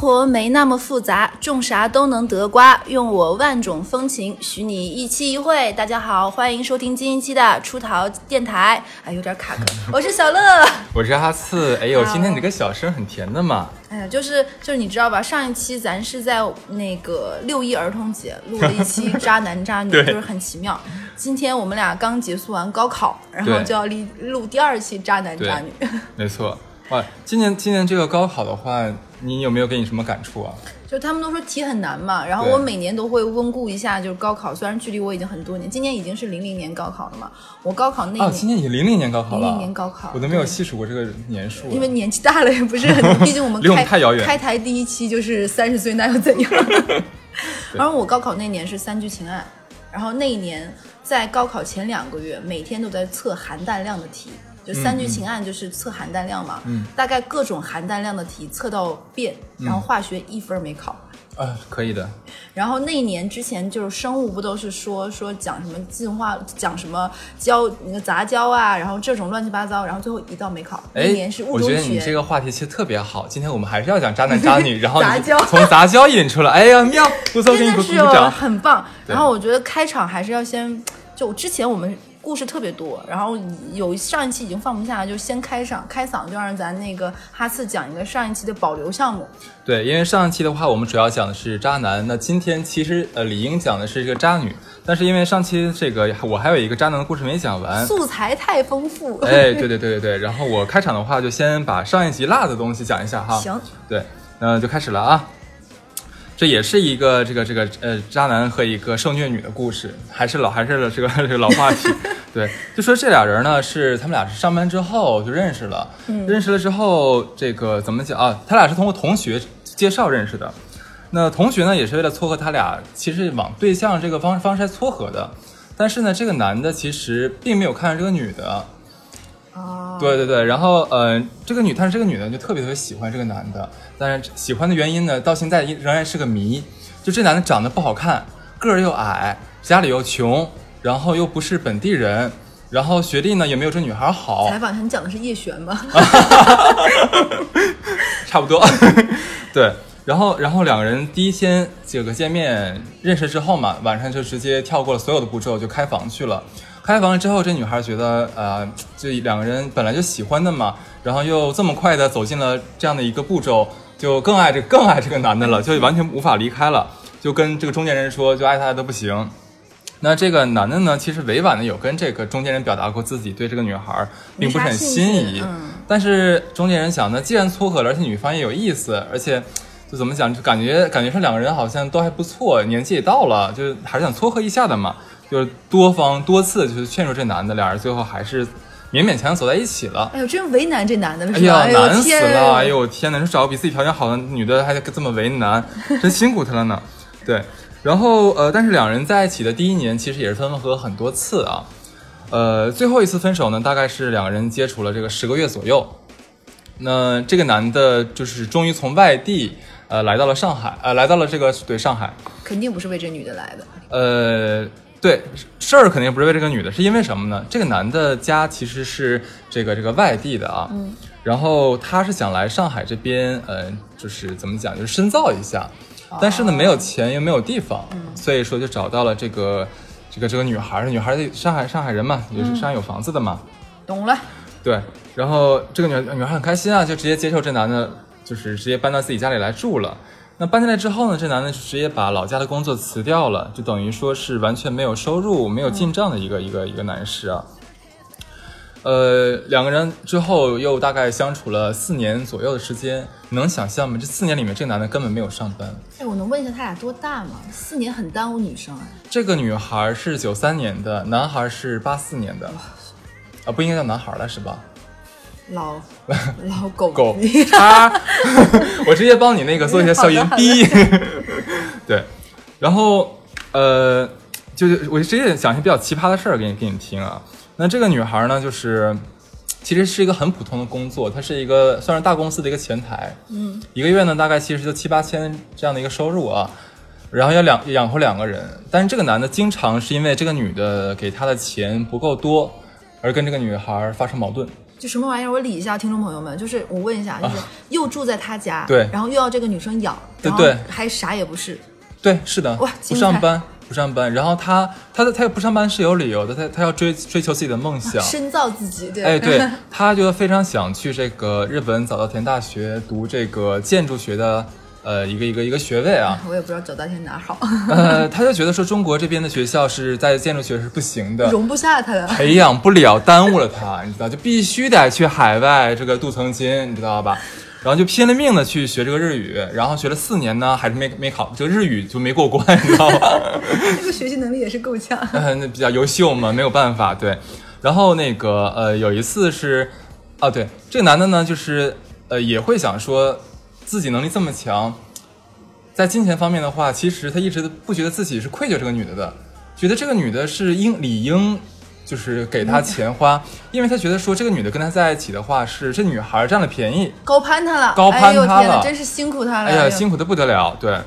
活没那么复杂，种啥都能得瓜。用我万种风情，许你一期一会。大家好，欢迎收听新一期的出逃电台。哎，有点卡壳。我是小乐，我是哈次。哎呦，今天你这个小声很甜的嘛。哎呀，就是就是你知道吧？上一期咱是在那个六一儿童节录了一期渣男渣女，就是很奇妙。今天我们俩刚结束完高考，然后就要录录第二期渣男渣女。没错。哇，今年今年这个高考的话，你有没有给你什么感触啊？就他们都说题很难嘛，然后我每年都会温故一下，就是高考，虽然距离我已经很多年，今年已经是零零年高考了嘛。我高考那年，今年已经零零年高考了，零零年高考，我都没有细数过这个年数。因为年纪大了也不是很，毕竟我们开我们太遥远。开台第一期就是三十岁，那又怎样？然后我高考那年是三聚氰胺，然后那一年在高考前两个月，每天都在测含氮量的题。就三聚氰胺就是测含氮量嘛，大概各种含氮量的题测到遍，然后化学一分没考。啊，可以的。然后那一年之前就是生物不都是说说讲什么进化，讲什么胶那个杂交啊，然后这种乱七八糟，然后最后一道没考。那年是物。我觉得你这个话题其实特别好。今天我们还是要讲渣男渣女，然后杂交从杂交引出来，哎呀妙，不错，给你鼓鼓掌，很棒。然后我觉得开场还是要先就之前我们。故事特别多，然后有上一期已经放不下了，就先开场开嗓，就让咱那个哈次讲一个上一期的保留项目。对，因为上一期的话，我们主要讲的是渣男，那今天其实呃理应讲的是一个渣女，但是因为上期这个我还有一个渣男的故事没讲完，素材太丰富。哎，对对对对对，然后我开场的话就先把上一集落的东西讲一下哈。行。对，那就开始了啊。这也是一个这个这个呃渣男和一个受虐女的故事，还是老还是这个这个老话题，对，就说这俩人呢是他们俩是上班之后就认识了，认识了之后这个怎么讲啊？他俩是通过同学介绍认识的，那同学呢也是为了撮合他俩，其实往对象这个方方式来撮合的，但是呢这个男的其实并没有看上这个女的。对对对，然后呃，这个女，但是这个女的就特别特别喜欢这个男的，但是喜欢的原因呢，到现在仍然是个谜。就这男的长得不好看，个儿又矮，家里又穷，然后又不是本地人，然后学历呢也没有这女孩好。采访他，你讲的是叶璇吗？差不多。对，然后然后两个人第一天这个见面认识之后嘛，晚上就直接跳过了所有的步骤，就开房去了。开房了之后，这女孩觉得，呃，这两个人本来就喜欢的嘛，然后又这么快的走进了这样的一个步骤，就更爱这更爱这个男的了，就完全无法离开了，就跟这个中间人说，就爱他的不行。那这个男的呢，其实委婉的有跟这个中间人表达过自己对这个女孩并不是很心仪，但是中间人想呢，既然撮合了，而且女方也有意思，而且就怎么讲，就感觉感觉上两个人好像都还不错，年纪也到了，就还是想撮合一下的嘛。就是多方多次就是劝说这男的，俩人最后还是勉勉强强走在一起了。哎呦，真为难这男的了，哎呀，难死了！哎呦，天哪，说找个比自己条件好的女的还得这么为难，真辛苦他了呢。对，然后呃，但是两人在一起的第一年其实也是分分合合很多次啊。呃，最后一次分手呢，大概是两个人接触了这个十个月左右。那这个男的就是终于从外地呃来到了上海，呃来到了这个对上海，肯定不是为这女的来的。呃。对事儿肯定不是为这个女的，是因为什么呢？这个男的家其实是这个这个外地的啊，嗯，然后他是想来上海这边，呃，就是怎么讲，就是深造一下，但是呢没有钱又没有地方，所以说就找到了这个这个这个女孩，女孩上海上海人嘛，也是上海有房子的嘛，懂了，对，然后这个女女孩很开心啊，就直接接受这男的，就是直接搬到自己家里来住了。那搬进来之后呢，这男的就直接把老家的工作辞掉了，就等于说是完全没有收入、没有进账的一个一个一个男士啊。呃，两个人之后又大概相处了四年左右的时间，能想象吗？这四年里面，这个男的根本没有上班。哎，我能问一下他俩多大吗？四年很耽误女生哎。这个女孩是九三年的，男孩是八四年的，啊，不应该叫男孩了是吧？老 老狗狗叉，我直接帮你那个做一下消音逼，对，然后呃，就是我直接讲一些比较奇葩的事儿给你给你听啊。那这个女孩呢，就是其实是一个很普通的工作，她是一个算是大公司的一个前台，嗯，一个月呢大概其实就七八千这样的一个收入啊，然后要两养活两个人，但是这个男的经常是因为这个女的给他的钱不够多，而跟这个女孩发生矛盾。就什么玩意儿？我理一下，听众朋友们，就是我问一下，就是又住在他家，对然后又要这个女生养，对对还啥也不是，对，是的，哇不上班，不上班。然后他他的他不上班是有理由的，他他要追追求自己的梦想。深造自己，对，哎，对，他就非常想去这个日本早稻田大学读这个建筑学的呃一个一个一个学位啊。我也不知道找大天哪好，呃，他就觉得说中国这边的学校是在建筑学是不行的，容不下他的。培养不了，耽误了他，你知道，就必须得去海外这个镀层金，你知道吧？然后就拼了命的去学这个日语，然后学了四年呢，还是没没考这个日语就没过关，你知道吧？这个学习能力也是够呛。呃，那比较优秀嘛，没有办法，对。然后那个呃，有一次是，哦，对，这个男的呢，就是呃，也会想说自己能力这么强，在金钱方面的话，其实他一直都不觉得自己是愧疚这个女的的，觉得这个女的是应理应就是给他钱花，因为他觉得说这个女的跟他在一起的话，是这女孩占了便宜，高攀他了，高攀他了真是辛苦他了。哎呀，辛苦的不得了，对。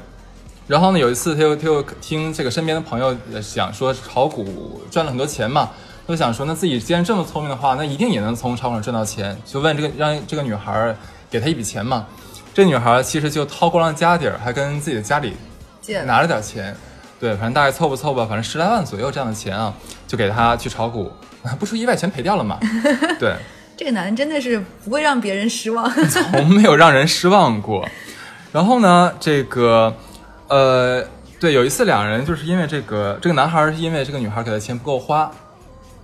然后呢，有一次他又他又听这个身边的朋友呃讲说炒股赚了很多钱嘛，他就想说那自己既然这么聪明的话，那一定也能从炒股上赚到钱，就问这个让这个女孩儿给他一笔钱嘛。这女孩其实就掏光了家底儿，还跟自己的家里借拿了点钱，对，反正大概凑吧凑吧，反正十来万左右这样的钱啊，就给他去炒股，不出意外全赔掉了嘛，对。这个男人真的是不会让别人失望。从没有让人失望过。然后呢，这个，呃，对，有一次两人就是因为这个，这个男孩儿是因为这个女孩给的钱不够花，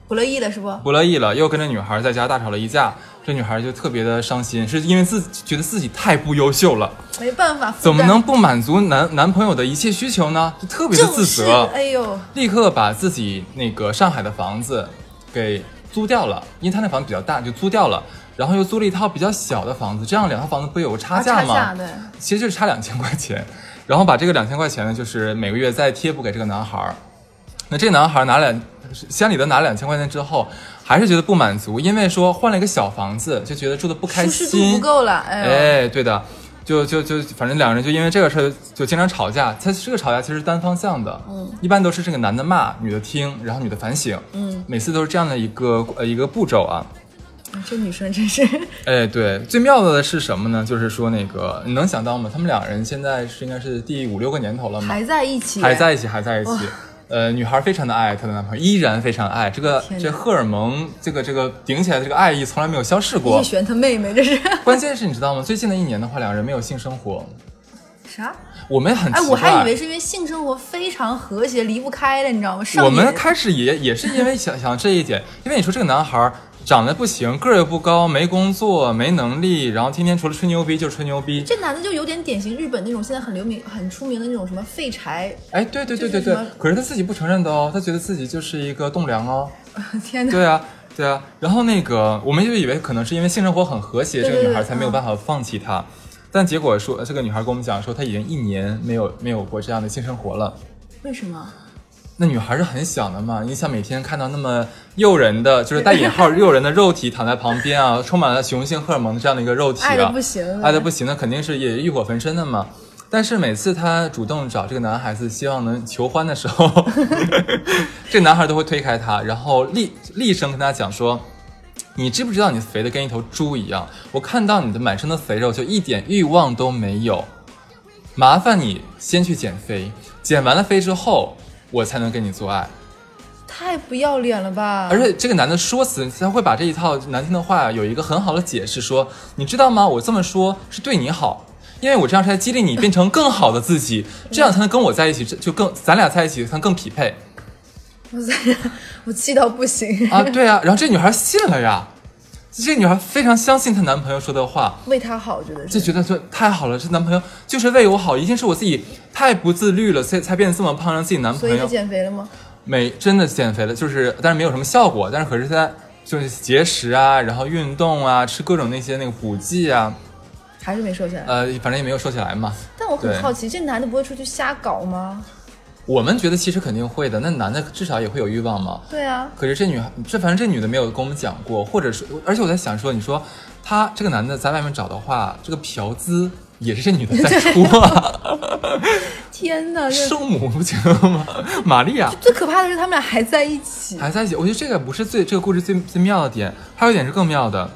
不乐意了是不？不乐意了，又跟这女孩在家大吵了一架。这女孩就特别的伤心，是因为自己觉得自己太不优秀了，没办法，怎么能不满足男男朋友的一切需求呢？就特别的自责，哎呦，立刻把自己那个上海的房子给租掉了，因为他那房子比较大，就租掉了。然后又租了一套比较小的房子，这样两套房子不有个差价吗？啊差价对其实就是差两千块钱。然后把这个两千块钱呢，就是每个月再贴补给这个男孩儿。那这男孩儿拿两乡里的拿两千块钱之后，还是觉得不满足，因为说换了一个小房子，就觉得住的不开舒适度心，不够了，哎，哎，对的，就就就反正两个人就因为这个事儿就经常吵架。他这个吵架其实是单方向的，嗯，一般都是这个男的骂，女的听，然后女的反省，嗯，每次都是这样的一个呃一个步骤啊。这女生真是哎，对，最妙的是什么呢？就是说那个你能想到吗？他们两人现在是应该是第五六个年头了吗，还在一起，还在一起，还在一起哇。呃，女孩非常的爱她的男朋友，依然非常爱这个这荷尔蒙，这个这个顶起来的这个爱意从来没有消逝过叶。璇她妹妹，这是关键是你知道吗？最近的一年的话，两人没有性生活，啥？我们很奇哎，怪。我还以为是因为性生活非常和谐，离不开的，你知道吗？上我们开始也也是因为想想这一点，因为你说这个男孩长得不行，个儿又不高，没工作，没能力，然后天天除了吹牛逼就是吹牛逼。这男的就有点典型日本那种现在很流名、很出名的那种什么废柴，哎，对对对对对就是，可是他自己不承认的哦，他觉得自己就是一个栋梁哦。天哪！对啊，对啊。然后那个，我们就以为可能是因为性生活很和谐，这个女孩才没有办法放弃他。但结果说，这个女孩跟我们讲说，她已经一年没有没有过这样的性生活了。为什么？那女孩是很想的嘛？你想每天看到那么诱人的，就是带引号诱人的肉体躺在旁边啊，充满了雄性荷尔蒙的这样的一个肉体啊，爱的不行爱的不行，那肯定是也欲火焚身的嘛。但是每次她主动找这个男孩子，希望能求欢的时候，这个男孩都会推开她，然后厉厉声跟她讲说：“你知不知道你肥的跟一头猪一样？我看到你的满身的肥肉，就一点欲望都没有。麻烦你先去减肥，减完了肥之后，我才能跟你做爱。”太不要脸了吧！而且这个男的说辞，他会把这一套难听的话有一个很好的解释，说你知道吗？我这么说是对你好，因为我这样是在激励你变成更好的自己，这样才能跟我在一起，这就更咱俩在一起才能更匹配我在，我气到不行啊！对啊，然后这女孩信了呀，这女孩非常相信她男朋友说的话，为她好，觉得就觉得说太好了，这男朋友就是为我好，一定是我自己太不自律了，所以才变得这么胖，让自己男朋友所以减肥了吗？没真的减肥了，就是但是没有什么效果，但是可是他就是节食啊，然后运动啊，吃各种那些那个补剂啊，还是没瘦下来？呃，反正也没有瘦下来嘛。但我很好奇，这男的不会出去瞎搞吗？我们觉得其实肯定会的，那男的至少也会有欲望嘛。对啊，可是这女孩，这反正这女的没有跟我们讲过，或者是，而且我在想说，你说他这个男的在外面找的话，这个嫖资也是这女的在出啊。天哪！这圣母不行吗？玛利亚最可怕的是他们俩还在一起，还在一起，我觉得这个不是最这个故事最最妙的点，还有一点是更妙的。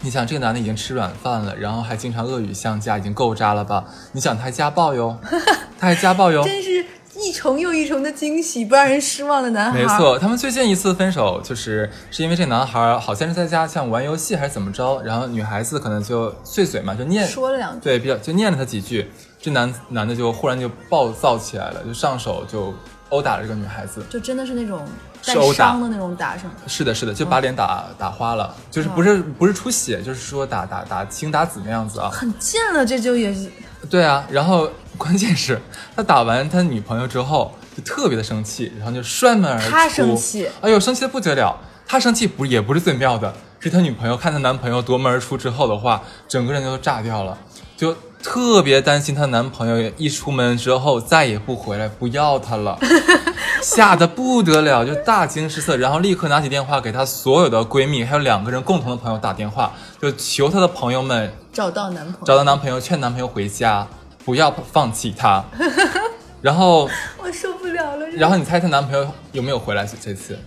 你想，这个男的已经吃软饭了，然后还经常恶语相加，已经够渣了吧？你想，他还家暴哟，他还家暴哟。真是一重又一重的惊喜，不让人失望的男孩。没错，他们最近一次分手，就是是因为这男孩好像是在家像玩游戏还是怎么着，然后女孩子可能就碎嘴嘛，就念说了两句，对，比较就念了他几句，这男男的就忽然就暴躁起来了，就上手就殴打了这个女孩子，就真的是那种带伤的那种打是吗？是的，是的，就把脸打、打花了，就是不是不是出血，就是说打打打青打紫那样子啊。很贱了，这就也是对啊，然后关键是他打完他女朋友之后就特别的生气，然后就摔门而出。他生气，哎呦，生气的不得了。他生气不也不是最妙的，是他女朋友看她男朋友夺门而出之后的话，整个人就炸掉了，就特别担心她男朋友一出门之后再也不回来，不要她了，吓得不得了，就大惊失色，然后立刻拿起电话给她所有的闺蜜，还有两个人共同的朋友打电话，就求她的朋友们找到男朋友，找到男朋友，劝男朋友回家，不要放弃他。然后，我受不了了。然后你猜她男朋友有没有回来？这次？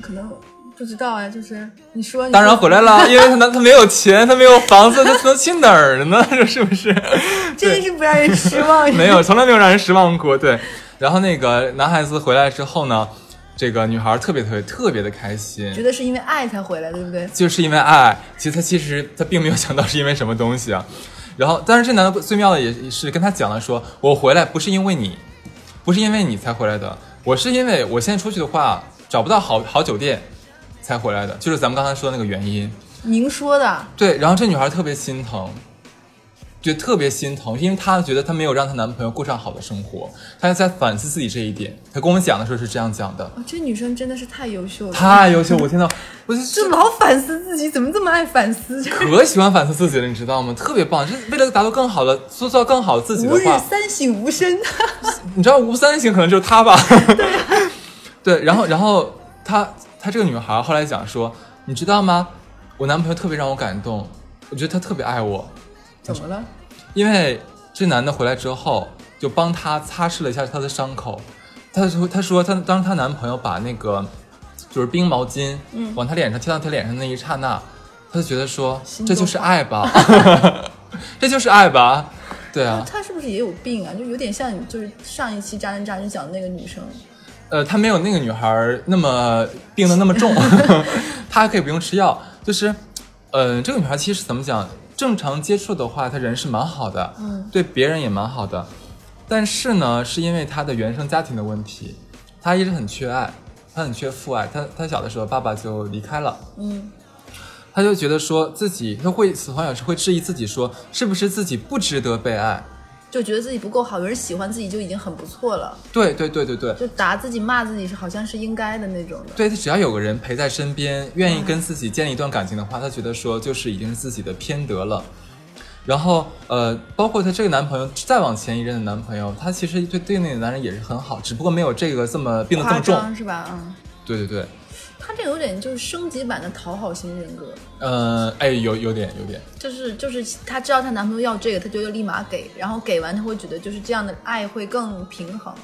可能不知道哎，就是你说，你当然回来了，因为他男他没有钱，他没有房子，他能去哪儿呢？这 是不是？真是不让人失望。没有，从来没有让人失望过。对，然后那个男孩子回来之后呢，这个女孩特别特别特别的开心，觉得是因为爱才回来，对不对？就是因为爱。其实他其实他并没有想到是因为什么东西啊。然后，但是这男的最妙的也是跟他讲了说，我回来不是因为你，不是因为你才回来的，我是因为我现在出去的话找不到好好酒店才回来的，就是咱们刚才说的那个原因。您说的，对，然后这女孩特别心疼，就特别心疼，因为她觉得她没有让她男朋友过上好的生活，她在反思自己这一点。她跟我讲的时候是这样讲的，哦这女生真的是太优秀了，太优秀，我天呐，我就 就老反思自己，怎么这么爱反思？可喜欢反思自己了，你知道吗？特别棒，就是为了达到更好的塑造更好的自己吾日的话，三省吾身。你知道吴三省可能就是她吧？对对，然后然后她她这个女孩后来讲说，你知道吗？我男朋友特别让我感动，我觉得他特别爱我，怎么了？因为这男的回来之后，就帮她擦拭了一下她的伤口。她说：“她说她当她男朋友把那个就是冰毛巾，嗯往她脸上贴到她脸上那一刹那，她就觉得说这就是爱吧，这就是爱吧，对啊。她是不是也有病啊？就有点像你，就是上一期渣男渣女讲的那个女生。呃，她没有那个女孩那么病的那么重，她还可以不用吃药。就是，呃，这个女孩其实怎么讲，正常接触的话，他人是蛮好的，嗯，对别人也蛮好的。但是呢，是因为他的原生家庭的问题，他一直很缺爱，他很缺父爱。他他小的时候爸爸就离开了，嗯，他就觉得说自己，他会从小是会质疑自己说，是不是自己不值得被爱？就觉得自己不够好，有人喜欢自己就已经很不错了，对对对对对，就打自己骂自己是好像是应该的那种的。对他只要有个人陪在身边，愿意跟自己建立一段感情的话，他觉得说就是已经是自己的偏得了。然后呃，包括她这个男朋友再往前一任的男朋友，他其实对对那个男人也是很好，只不过没有这个这么病得这么重。是吧？嗯，对对对，他这有点就是升级版的讨好型人格，呃，哎，有有点有点，就是就是她知道她男朋友要这个，她就要立马给，然后给完她会觉得就是这样的爱会更平衡，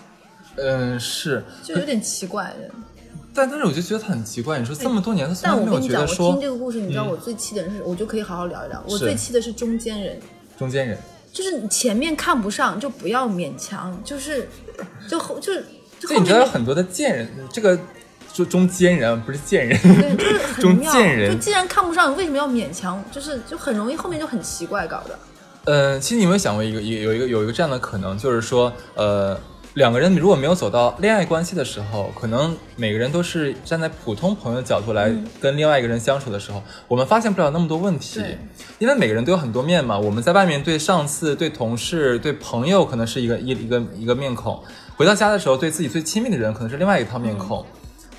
嗯、是，就有点奇怪的。但但是我就觉得他很奇怪，你说这么多年他从但我跟你讲，我听这个故事，你知道嗯。我最气的人是，我就可以好好聊一聊。我最气的是中间人，中间人，就是你前面看不上就不要勉强，就是就后就是就这你知道很多的贱人，这个中中间人啊不是贱人，对，就是中妙。间人就既然看不上，你为什么要勉强？就是就很容易后面就很奇怪搞的。呃，其实你有没有想过一个一有一个有一个这样的可能，就是说，呃，两个人如果没有走到恋爱关系的时候，可能每个人都是站在普通朋友的角度来跟另外一个人相处的时候，我们发现不了那么多问题，因为每个人都有很多面嘛。我们在外面对上司、对同事、对朋友可能是一个一一个一个面孔，回到家的时候对自己最亲密的人可能是另外一套面孔。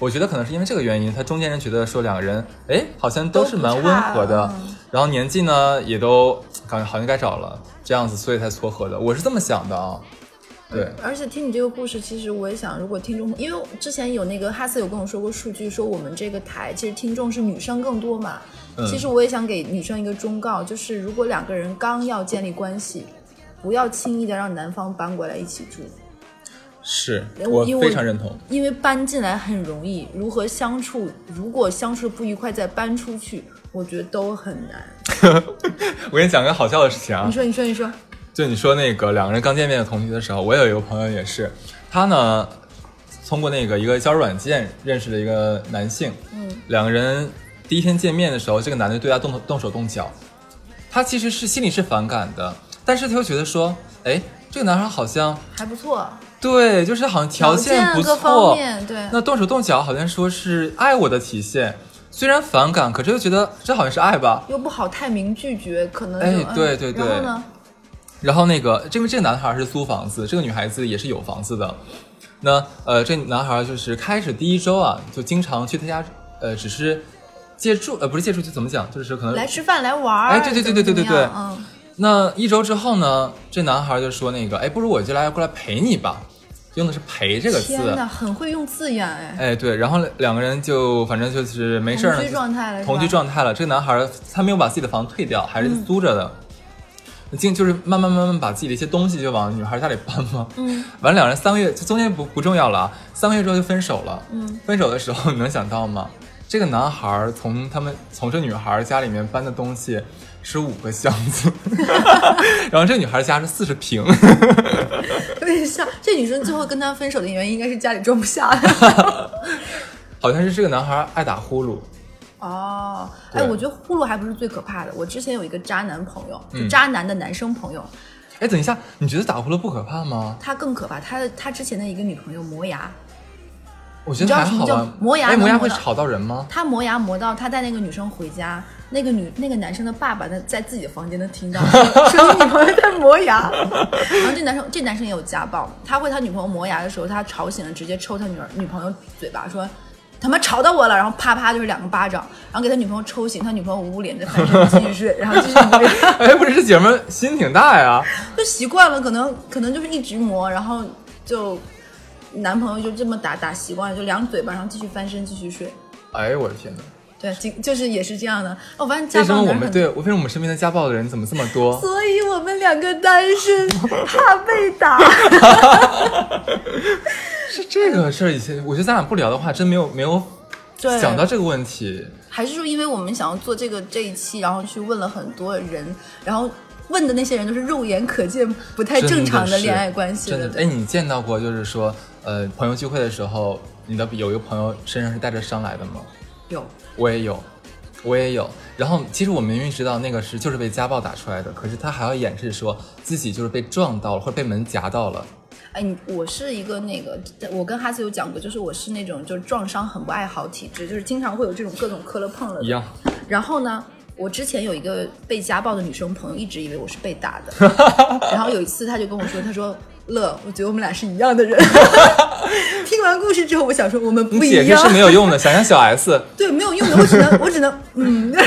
我觉得可能是因为这个原因，他中间人觉得说两个人，哎，好像都是蛮温和的，然后年纪呢也都感觉好像该找了，这样子，所以才撮合的。我是这么想的啊。对，而且听你这个故事，其实我也想，如果听众，因为之前有那个哈斯有跟我说过数据，说我们这个台其实听众是女生更多嘛。嗯其实我也想给女生一个忠告，就是如果两个人刚要建立关系，不要轻易的让男方搬过来一起住，是我非常认同。因为搬进来很容易，如何相处，如果相处不愉快再搬出去，我觉得都很难。我给你讲个好笑的事情啊你，说，你说，你说，就你说那个两个人刚见面的同学的时候，我有一个朋友也是，他呢通过那个一个交友软件认识了一个男性，嗯，两个人第一天见面的时候，这个男的对他动动手动脚，他其实是心里是反感的，但是他又觉得说，哎，这个男孩好像还不错，对，就是好像条件不错，面对。那动手动脚好像说是爱我的体现，虽然反感，可是又觉得这好像是爱吧。又不好太明拒绝，可能就哎嗯对对对然后呢？然后那个，这个这个男孩是租房子，这个女孩子也是有房子的。那呃，这男孩就是开始第一周啊，就经常去他家，呃，只是借住，呃，不是借住，就怎么讲，就是可能来吃饭来玩儿，哎对对对对对对对嗯，那一周之后呢，这男孩就说那个，哎，不如我就来过来陪你吧，用的是陪这个字。天哪，很会用字眼哎，哎，对，然后两个人就反正就是没事儿，同居状态了同居状态了。这个男孩儿他没有把自己的房退掉，还是租着的。经就是慢慢慢慢把自己的一些东西就往女孩家里搬嘛。嗯，完了两人三个月，就中间不不重要了啊，三个月之后就分手了。嗯，分手的时候你能想到吗？这个男孩儿从他们从这女孩儿家里面搬的东西是五个箱子，然后这女孩家是四十平。有点像 这女生最后跟他分手的原因，应该是家里装不下了。好像是这个男孩爱打呼噜。哦，哎，我觉得呼噜还不是最可怕的。我之前有一个渣男朋友，就嗯渣男的男生朋友，哎，等一下，你觉得打呼噜不可怕吗？他更可怕。他他之前的一个女朋友磨牙，我觉得还好你知道什么啊叫。磨牙哎，磨牙会吵到人吗？他磨牙磨到他带那个女生回家，那个女那个男生的爸爸在在自己的房间能听到，说女朋友在磨牙。然后这男生这男生也有家暴，他会他女朋友磨牙的时候，他吵醒了，直接抽他女儿女朋友嘴巴，说他妈吵到我了，然后啪啪就是两个巴掌，然后给他女朋友抽醒，他女朋友捂捂脸再翻身继续睡，然后继续磨牙，哎，不是，这姐们心挺大呀。就习惯了，可能可能就是一直磨，然后就男朋友就这么打打习惯了，就两嘴巴，然后继续翻身继续睡。哎呦我的天哪！对，就就是也是这样的。哦我发现家为什么我们对为什么我们身边的家暴的人怎么这么多？所以我们两个单身，怕被打。是这个事儿，以前我觉得咱俩不聊的话，真没有没有对想到这个问题。还是说，因为我们想要做这个这一期，然后去问了很多人，然后问的那些人都是肉眼可见不太正常的恋爱关系。真的，对哎，你见到过就是说，呃，朋友聚会的时候，你的有一个朋友身上是带着伤来的吗？有我也有，我也有。然后其实我明明知道那个是就是被家暴打出来的，可是他还要掩饰说自己就是被撞到了或者被门夹到了。哎，你我是一个那个，我跟哈斯有讲过，就是我是那种就是撞伤很不爱好体质，就是经常会有这种各种磕了碰了的一样，然后呢，我之前有一个被家暴的女生朋友，一直以为我是被打的。然后有一次，她就跟我说：“她说乐，我觉得我们俩是一样的人。”听完故事之后，我想说我们不一样解释是，没有用的，想想小 S，对，没有用的，我只能我只能嗯。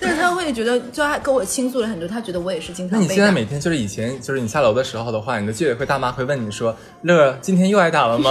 但是他会觉得，就他跟我倾诉了很多，他觉得我也是经常那你现在。每天就是以前就是你下楼的时候的话，你的居委会大妈会问你说：“乐，今天又挨打了吗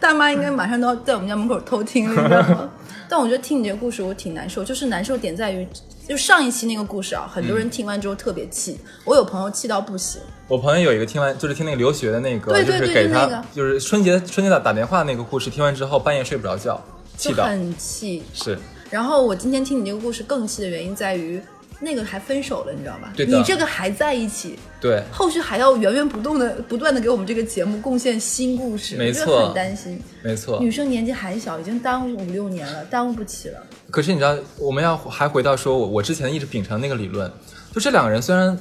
大妈应该马上都要在我们家门口偷听了，你知道吗？但我觉得听你这个故事，我挺难受。就是难受点在于，就上一期那个故事啊，很多人听完之后特别气，我有朋友气到不行。？”我朋友有一个听完就是听那个留学的那个，对对对就是给他、就那个就是春节春节打打电话那个故事，听完之后半夜睡不着觉，气到就很气。是然后我今天听你这个故事更气的原因在于，那个还分手了，你知道吧？对你这个还在一起，对。后续还要源源不断的、不断的给我们这个节目贡献新故事，没错很担心。没错，女生年纪还小，已经耽误五六年了，耽误不起了。可是你知道，我们要还回到说我我之前一直秉承那个理论，就这两个人虽然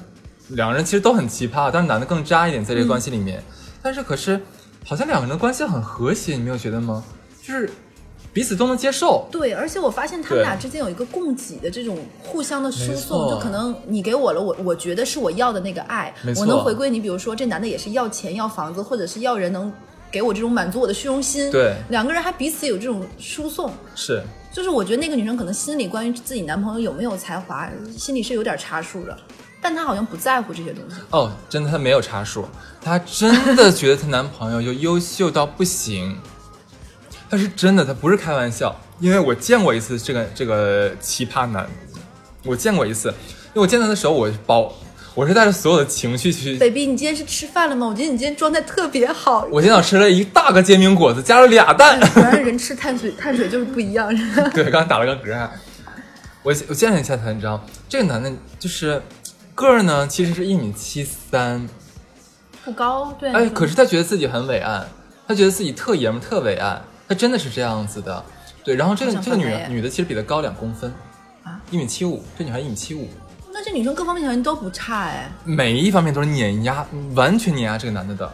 两个人其实都很奇葩，但是男的更渣一点在这个关系里面，但是可是好像两个人的关系很和谐，你没有觉得吗？就是彼此都能接受。对，而且我发现他们俩之间有一个供给的这种互相的输送，就可能你给我了，我我觉得是我要的那个爱我能回归你。比如说这男的也是要钱要房子，或者是要人能给我这种满足我的虚荣心。对两个人还彼此有这种输送。是，就是我觉得那个女生可能心里关于自己男朋友有没有才华，心里是有点差数的，但她好像不在乎这些东西。哦，真的，她没有差数，她真的觉得她男朋友就优秀到不行。她是真的，他不是开玩笑，因为我见过一次这个这个奇葩男，我见过一次，因为我见他的时候，我包我是带着所有的情绪去。baby，你今天是吃饭了吗？我觉得你今天状态特别好。我今早吃了一大个煎饼果子，加了俩蛋。果然人吃碳水，碳水就是不一样。对，刚才打了个嗝啊。我我见了一下他，你知道，这个男的就是个儿呢，其实是一米七三，不高，对。哎，可是他觉得自己很伟岸，他觉得自己特爷们特伟岸，他真的是这样子的。对，然后这个这个女女的其实比他高两公分，啊，一米七五，这女孩一米七五，那这女生各方面条件都不差哎，每一方面都是碾压，完全碾压这个男的的。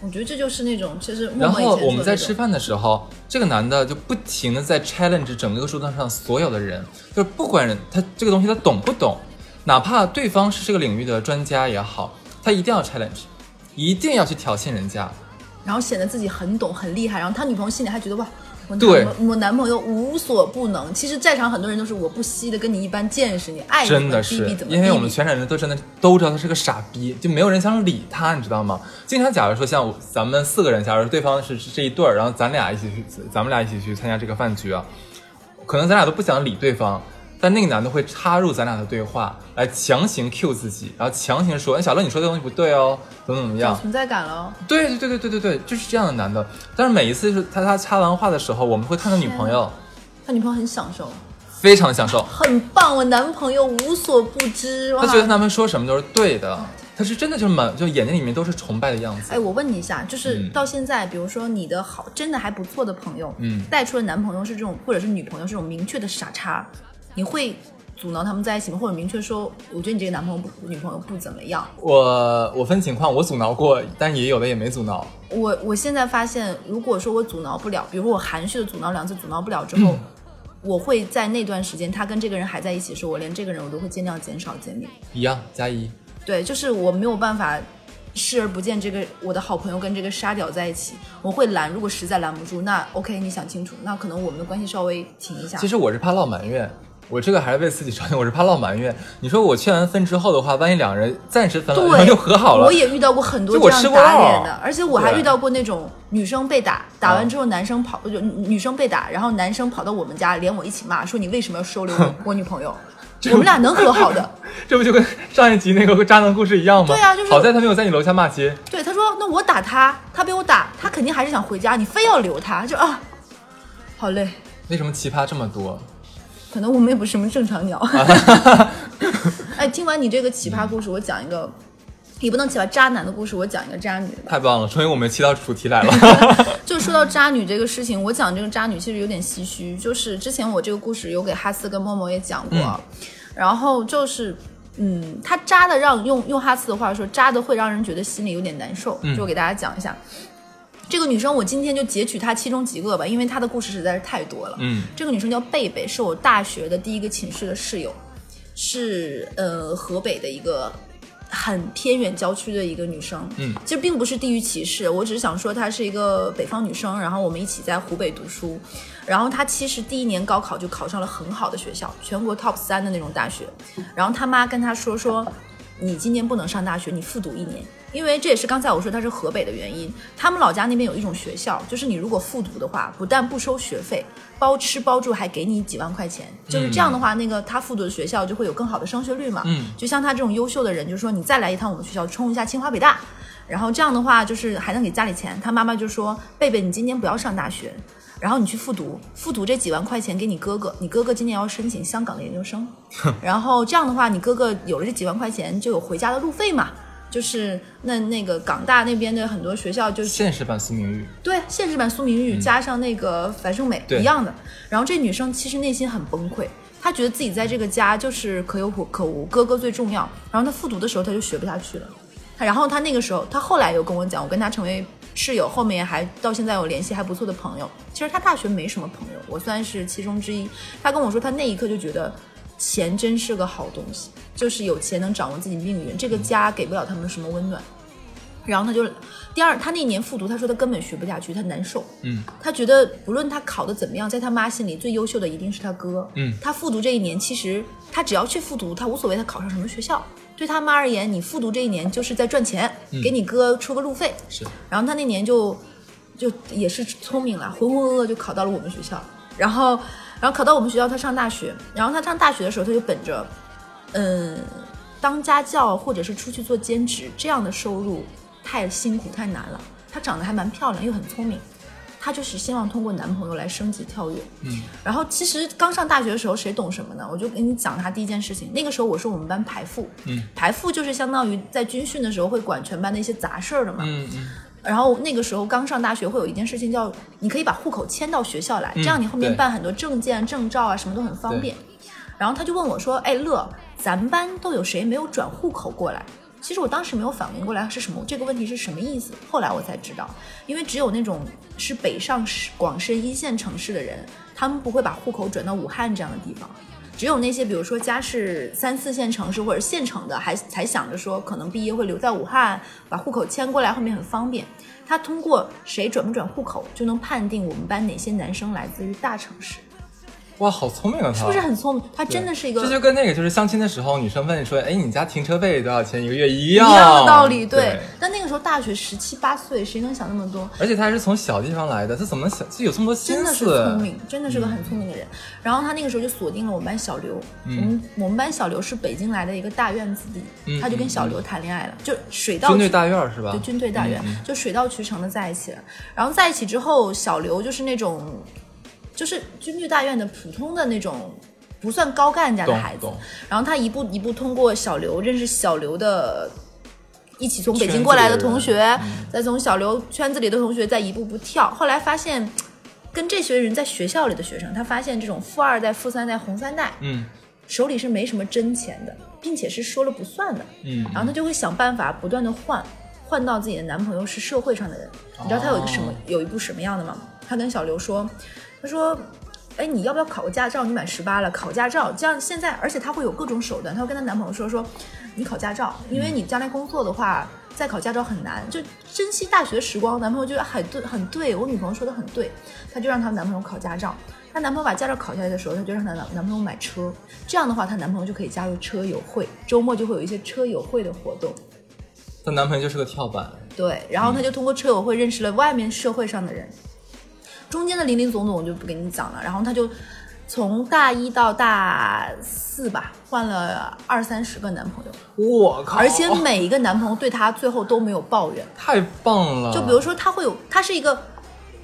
我觉得这就是那种，其实默然后我们在吃饭的时候，这个男的就不停的在 challenge 整个桌子上所有的人，就是不管人他这个东西他懂不懂，哪怕对方是这个领域的专家也好，他一定要 challenge，一定要去挑衅人家。然后显得自己很懂很厉害，然后他女朋友心里还觉得哇，我对男我男朋友无所不能。其实，在场很多人都是我不惜的跟你一般见识，你爱你真的是因为我们全场人都真的都知道他是个傻逼，就没有人想理他，你知道吗？经常假如说像咱们四个人，假如对方是是这一对儿，然后咱俩一起去，咱们俩一起去参加这个饭局啊，可能咱俩都不想理对方，但那个男的会插入咱俩的对话，来强行 cue 自己，然后强行说，哎，小乐你说的东西不对哦，怎么怎么样有？存在感了。对对对对对对对，就是这样的男的。但是每一次是他他插完话的时候，我们会看到女朋友他女朋友很享受，非常享受，很棒，我男朋友无所不知。哇他觉得他们说什么都是对的，他是真的就是满就眼睛里面都是崇拜的样子。哎，我问你一下，就是嗯到现在，比如说你的好真的还不错的朋友，嗯带出了男朋友是这种，或者是女朋友是这种明确的傻叉，你会阻挠他们在一起吗？或者明确说，我觉得你这个男朋友不女朋友不怎么样？我我分情况，我阻挠过，但也有的也没阻挠。我我现在发现，如果说我阻挠不了，比如说我含蓄的阻挠两次，阻挠不了之后，嗯我会在那段时间，他跟这个人还在一起的时候，我连这个人我都会尽量减少见面。一样加一，对，就是我没有办法视而不见这个我的好朋友跟这个沙雕在一起，我会拦。如果实在拦不住，那 OK，你想清楚，那可能我们的关系稍微停一下。其实我是怕落埋怨，我这个还是为自己着想，我是怕落埋怨。你说我劝完分之后的话，万一两人暂时分了，然后，又和好了我，也遇到过很多这样打脸的，而且我还遇到过那种女生被打，打完嗯之后男生跑，就女生被打，然后男生跑到我们家连我一起骂，说你为什么要收留我 我女朋友？我们俩能和好的。这不就跟上一集那个渣男故事一样吗？对啊就是好在他没有在你楼下骂街。对，他说那我打他，他被我打，他肯定还是想回家，你非要留他，就啊，好累。为什么奇葩这么多？可能我们也不是什么正常鸟。哎，听完你这个奇葩故事，我讲一个，也不能奇葩渣男的故事，我讲一个渣女。太棒了，终于我们切到主题来了。就说到渣女这个事情，我讲这个渣女其实有点唏嘘，就是之前我这个故事有给哈斯跟默默也讲过，然后就是。嗯，他渣的让用用哈斯的话说，渣的会让人觉得心里有点难受。嗯就我给大家讲一下，这个女生我今天就截取她其中几个吧，因为她的故事实在是太多了。嗯，这个女生叫贝贝，是我大学的第一个寝室的室友，是呃河北的一个很偏远郊区的一个女生。嗯，其实并不是地域歧视，我只是想说她是一个北方女生，然后我们一起在湖北读书，然后她其实第一年高考就考上了很好的学校，全国 top 三的那种大学，然后她妈跟她说说。你今年不能上大学，你复读一年，因为这也是刚才我说他是河北的原因。他们老家那边有一种学校，就是你如果复读的话，不但不收学费，包吃包住，还给你几万块钱。就是这样的话，那个他复读的学校就会有更好的升学率嘛。嗯就像他这种优秀的人，就说你再来一趟我们学校，冲一下清华北大，然后这样的话就是还能给家里钱。他妈妈就说：“贝贝，你今年不要上大学。”然后你去复读，复读这几万块钱给你哥哥，你哥哥今年要申请香港的研究生，然后这样的话，你哥哥有了这几万块钱，就有回家的路费嘛。就是那那个港大那边的很多学校，就是现实版苏明玉，对现实版苏明玉加上那个樊胜美对一样的。然后这女生其实内心很崩溃，她觉得自己在这个家就是可有可无，哥哥最重要。然后她复读的时候，她就学不下去了。她然后她那个时候，她后来有跟我讲，我跟她成为室友，后面还到现在有联系还不错的朋友。其实她大学没什么朋友，我算是其中之一。她跟我说，她那一刻就觉得钱真是个好东西，就是有钱能掌握自己命运，这个家给不了他们什么温暖。然后他就第二，他那年复读，他说他根本学不下去，他难受。嗯，他觉得不论他考的怎么样，在他妈心里最优秀的一定是他哥。嗯他复读这一年，其实他只要去复读，他无所谓他考上什么学校。对他妈而言，你复读这一年就是在赚钱，给你哥出个路费。是然后他那年就就也是聪明了，浑浑噩噩就考到了我们学校。然后，然后考到我们学校，他上大学。然后他上大学的时候，他就本着，嗯，当家教或者是出去做兼职，这样的收入太辛苦太难了。她长得还蛮漂亮，又很聪明。她就是希望通过男朋友来升级跳跃。嗯，然后其实刚上大学的时候，谁懂什么呢？我就跟你讲她第一件事情。那个时候我是我们班排副，嗯，排副就是相当于在军训的时候会管全班的一些杂事儿的嘛。嗯嗯，然后那个时候刚上大学，会有一件事情叫你可以把户口迁到学校来，嗯这样你后面办很多证件、证照啊，什么都很方便。然后他就问我说：“哎，乐，咱们班都有谁没有转户口过来？”其实我当时没有反应过来是什么这个问题是什么意思，后来我才知道，因为只有那种是北上广深一线城市的人，他们不会把户口转到武汉这样的地方。只有那些，比如说家是三四线城市或者县城的，还才想着说可能毕业会留在武汉，把户口迁过来，后面很方便。他通过谁转不转户口，就能判定我们班哪些男生来自于大城市，哇，好聪明啊，他是不是很聪明？他真的是一个这就跟那个就是相亲的时候，女生问你说，哎，你家停车费多少钱一个月一样一样样的道理。对，但那个时候大学十七八岁，谁能想那么多？而且他还是从小地方来的，他怎么能想，就有这么多心思真的是？聪明，真的是个很聪明的人。然后他那个时候就锁定了我们班小刘，嗯我们我们班小刘是北京来的一个大院子弟，嗯他就跟小刘谈恋爱了，就水到渠军队大院是吧？对，军队大院、嗯就水到渠成的在一起了。然后在一起之后，小刘就是那种，就是军剧大院的普通的那种，不算高干家的孩子懂。然后他一步一步通过小刘认识小刘的。一起从北京过来的同学，再从小刘圈子里的同学，再一步步跳。后来发现，跟这些人在学校里的学生，他发现这种富二代、富三代、红三代嗯手里是没什么真钱的，并且是说了不算的。嗯，然后他就会想办法不断的换，换到自己的男朋友是社会上的人。你知道他有一个什么，哦有一部什么样的吗？他跟小刘说，她说。哎，你要不要考个驾照？你满十八了，考驾照，这样现在，而且她会有各种手段。她会跟她男朋友说说，你考驾照，因为你将来工作的话，再考驾照很难，就珍惜大学时光。男朋友觉得很对，很对，我女朋友说的很对，她就让她男朋友考驾照。她男朋友把驾照考下来的时候，她就让她男男朋友买车，这样的话，她男朋友就可以加入车友会，周末就会有一些车友会的活动。她男朋友就是个跳板。对，然后她就通过车友会认识了外面社会上的人，中间的林林总总我就不给你讲了。然后她就从大一到大四吧，换了二三十个男朋友，我靠！而且每一个男朋友对她最后都没有抱怨。太棒了。就比如说，她会有，她是一个。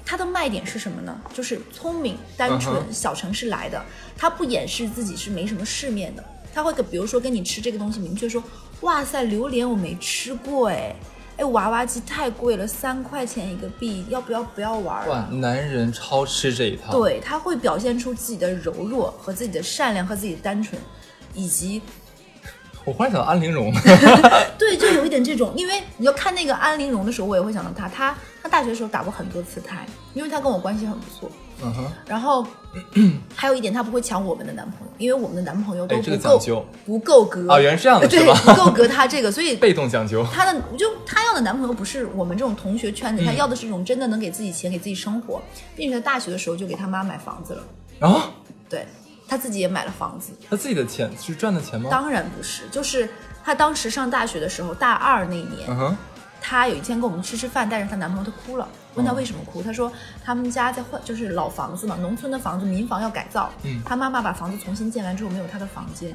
她的卖点是什么呢？就是聪明、单纯小城市来的。她不掩饰自己是没什么世面的。她会跟，比如说跟你吃这个东西，明确说：“哇塞，榴莲我没吃过哎，哎娃娃机太贵了，三块钱一个币，要不要不要玩哇啊？”，男人超吃这一套。，对，他会表现出自己的柔弱和自己的善良和自己的单纯，以及我忽然想到安陵容。对，就有一点这种，因为你要看那个安陵容的时候，我也会想到她。她她大学的时候打过很多次胎，因为她跟我关系很不错。嗯哼，然后 还有一点，她不会抢我们的男朋友，因为我们的男朋友都不够、个讲究。不够格。啊，原来是这样的，对，不够格他这个，所以 被动讲究。她的就她要的男朋友不是我们这种同学圈子，她嗯要的是一种真的能给自己钱、给自己生活，并且在大学的时候就给他妈买房子了，然后对他自己也买了房子。他自己的钱是赚的钱吗？当然不是，就是他当时上大学的时候，大二那一年，嗯哼，他有一天跟我们吃吃饭，带着她男朋友，她哭了，问他为什么哭，他说他们家在换，就是老房子嘛，农村的房子，民房要改造，嗯。他妈妈把房子重新建完之后没有他的房间，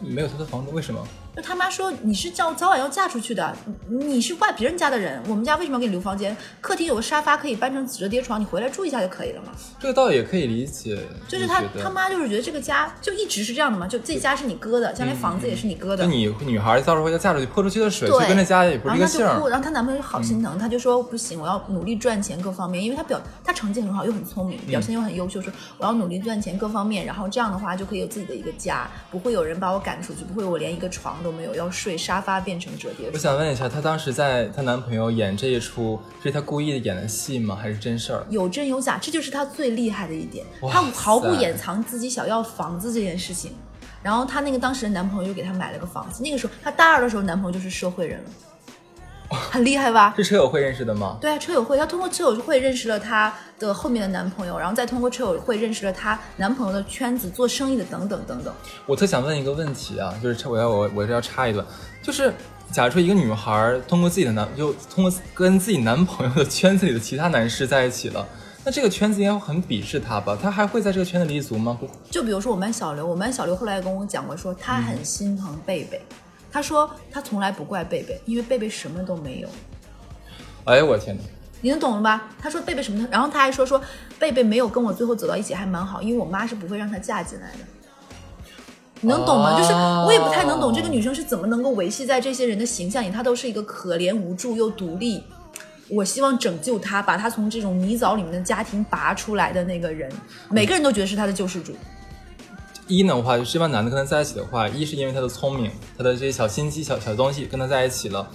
没有他的房子，为什么？就他妈说你是叫早晚要嫁出去的，你你是外别人家的人，我们家为什么要给你留房间？客厅有个沙发可以搬成折叠床，你回来住一下就可以了嘛。这个倒也可以理解。就是他他妈就是觉得这个家就一直是这样的嘛，就这家是你哥的，将来房子也是你哥的。就你女孩到时候要嫁出去泼出去的水，对就跟着家也不然是一个姓后她就哭，然后她男朋友就好心疼，她就说不行，我要努力赚钱各方面，因为她表她成绩很好，又很聪明，表现又很优秀，说我要努力赚钱各方面，然后这样的话就可以有自己的一个家，不会有人把我赶出去，不会我连一个床都没有，要睡沙发变成折叠我。想问一下，她当时在她男朋友演这一出，是她故意演的戏吗？还是真事儿？有真有假，这就是她最厉害的一点，她毫不掩藏自己想要房子这件事情。然后她那个当时的男朋友又给她买了个房子，那个时候她大二的时候，男朋友就是社会人了，很厉害吧？是车友会认识的吗？对啊，车友会，她通过车友会认识了她的后面的男朋友，然后再通过车友会认识了她男朋友的圈子、做生意的等等等等。我特想问一个问题啊，就是我要我我这要插一段，就是假如说一个女孩儿通过自己的男，就通过跟自己男朋友的圈子里的其他男士在一起了，那这个圈子应该会很鄙视他吧？他还会在这个圈子立足吗？不，就比如说我们班小刘，我们班小刘后来跟我讲过说，他很心疼贝贝。他说他从来不怪贝贝，因为贝贝什么都没有。哎，我天哪！你能懂了吧？他说贝贝什么？然后他还说说贝贝没有跟我最后走到一起还蛮好，因为我妈是不会让她嫁进来的。你能懂吗？就是我也不太能懂这个女生是怎么能够维系在这些人的形象里，她都是一个可怜无助又独立。我希望拯救她，把她从这种泥沼里面的家庭拔出来的那个人，每个人都觉得是她的救世主。一呢的话，就是这帮男的跟他在一起的话，一是因为他的聪明，他的这些小心机、小小东西跟他在一起了。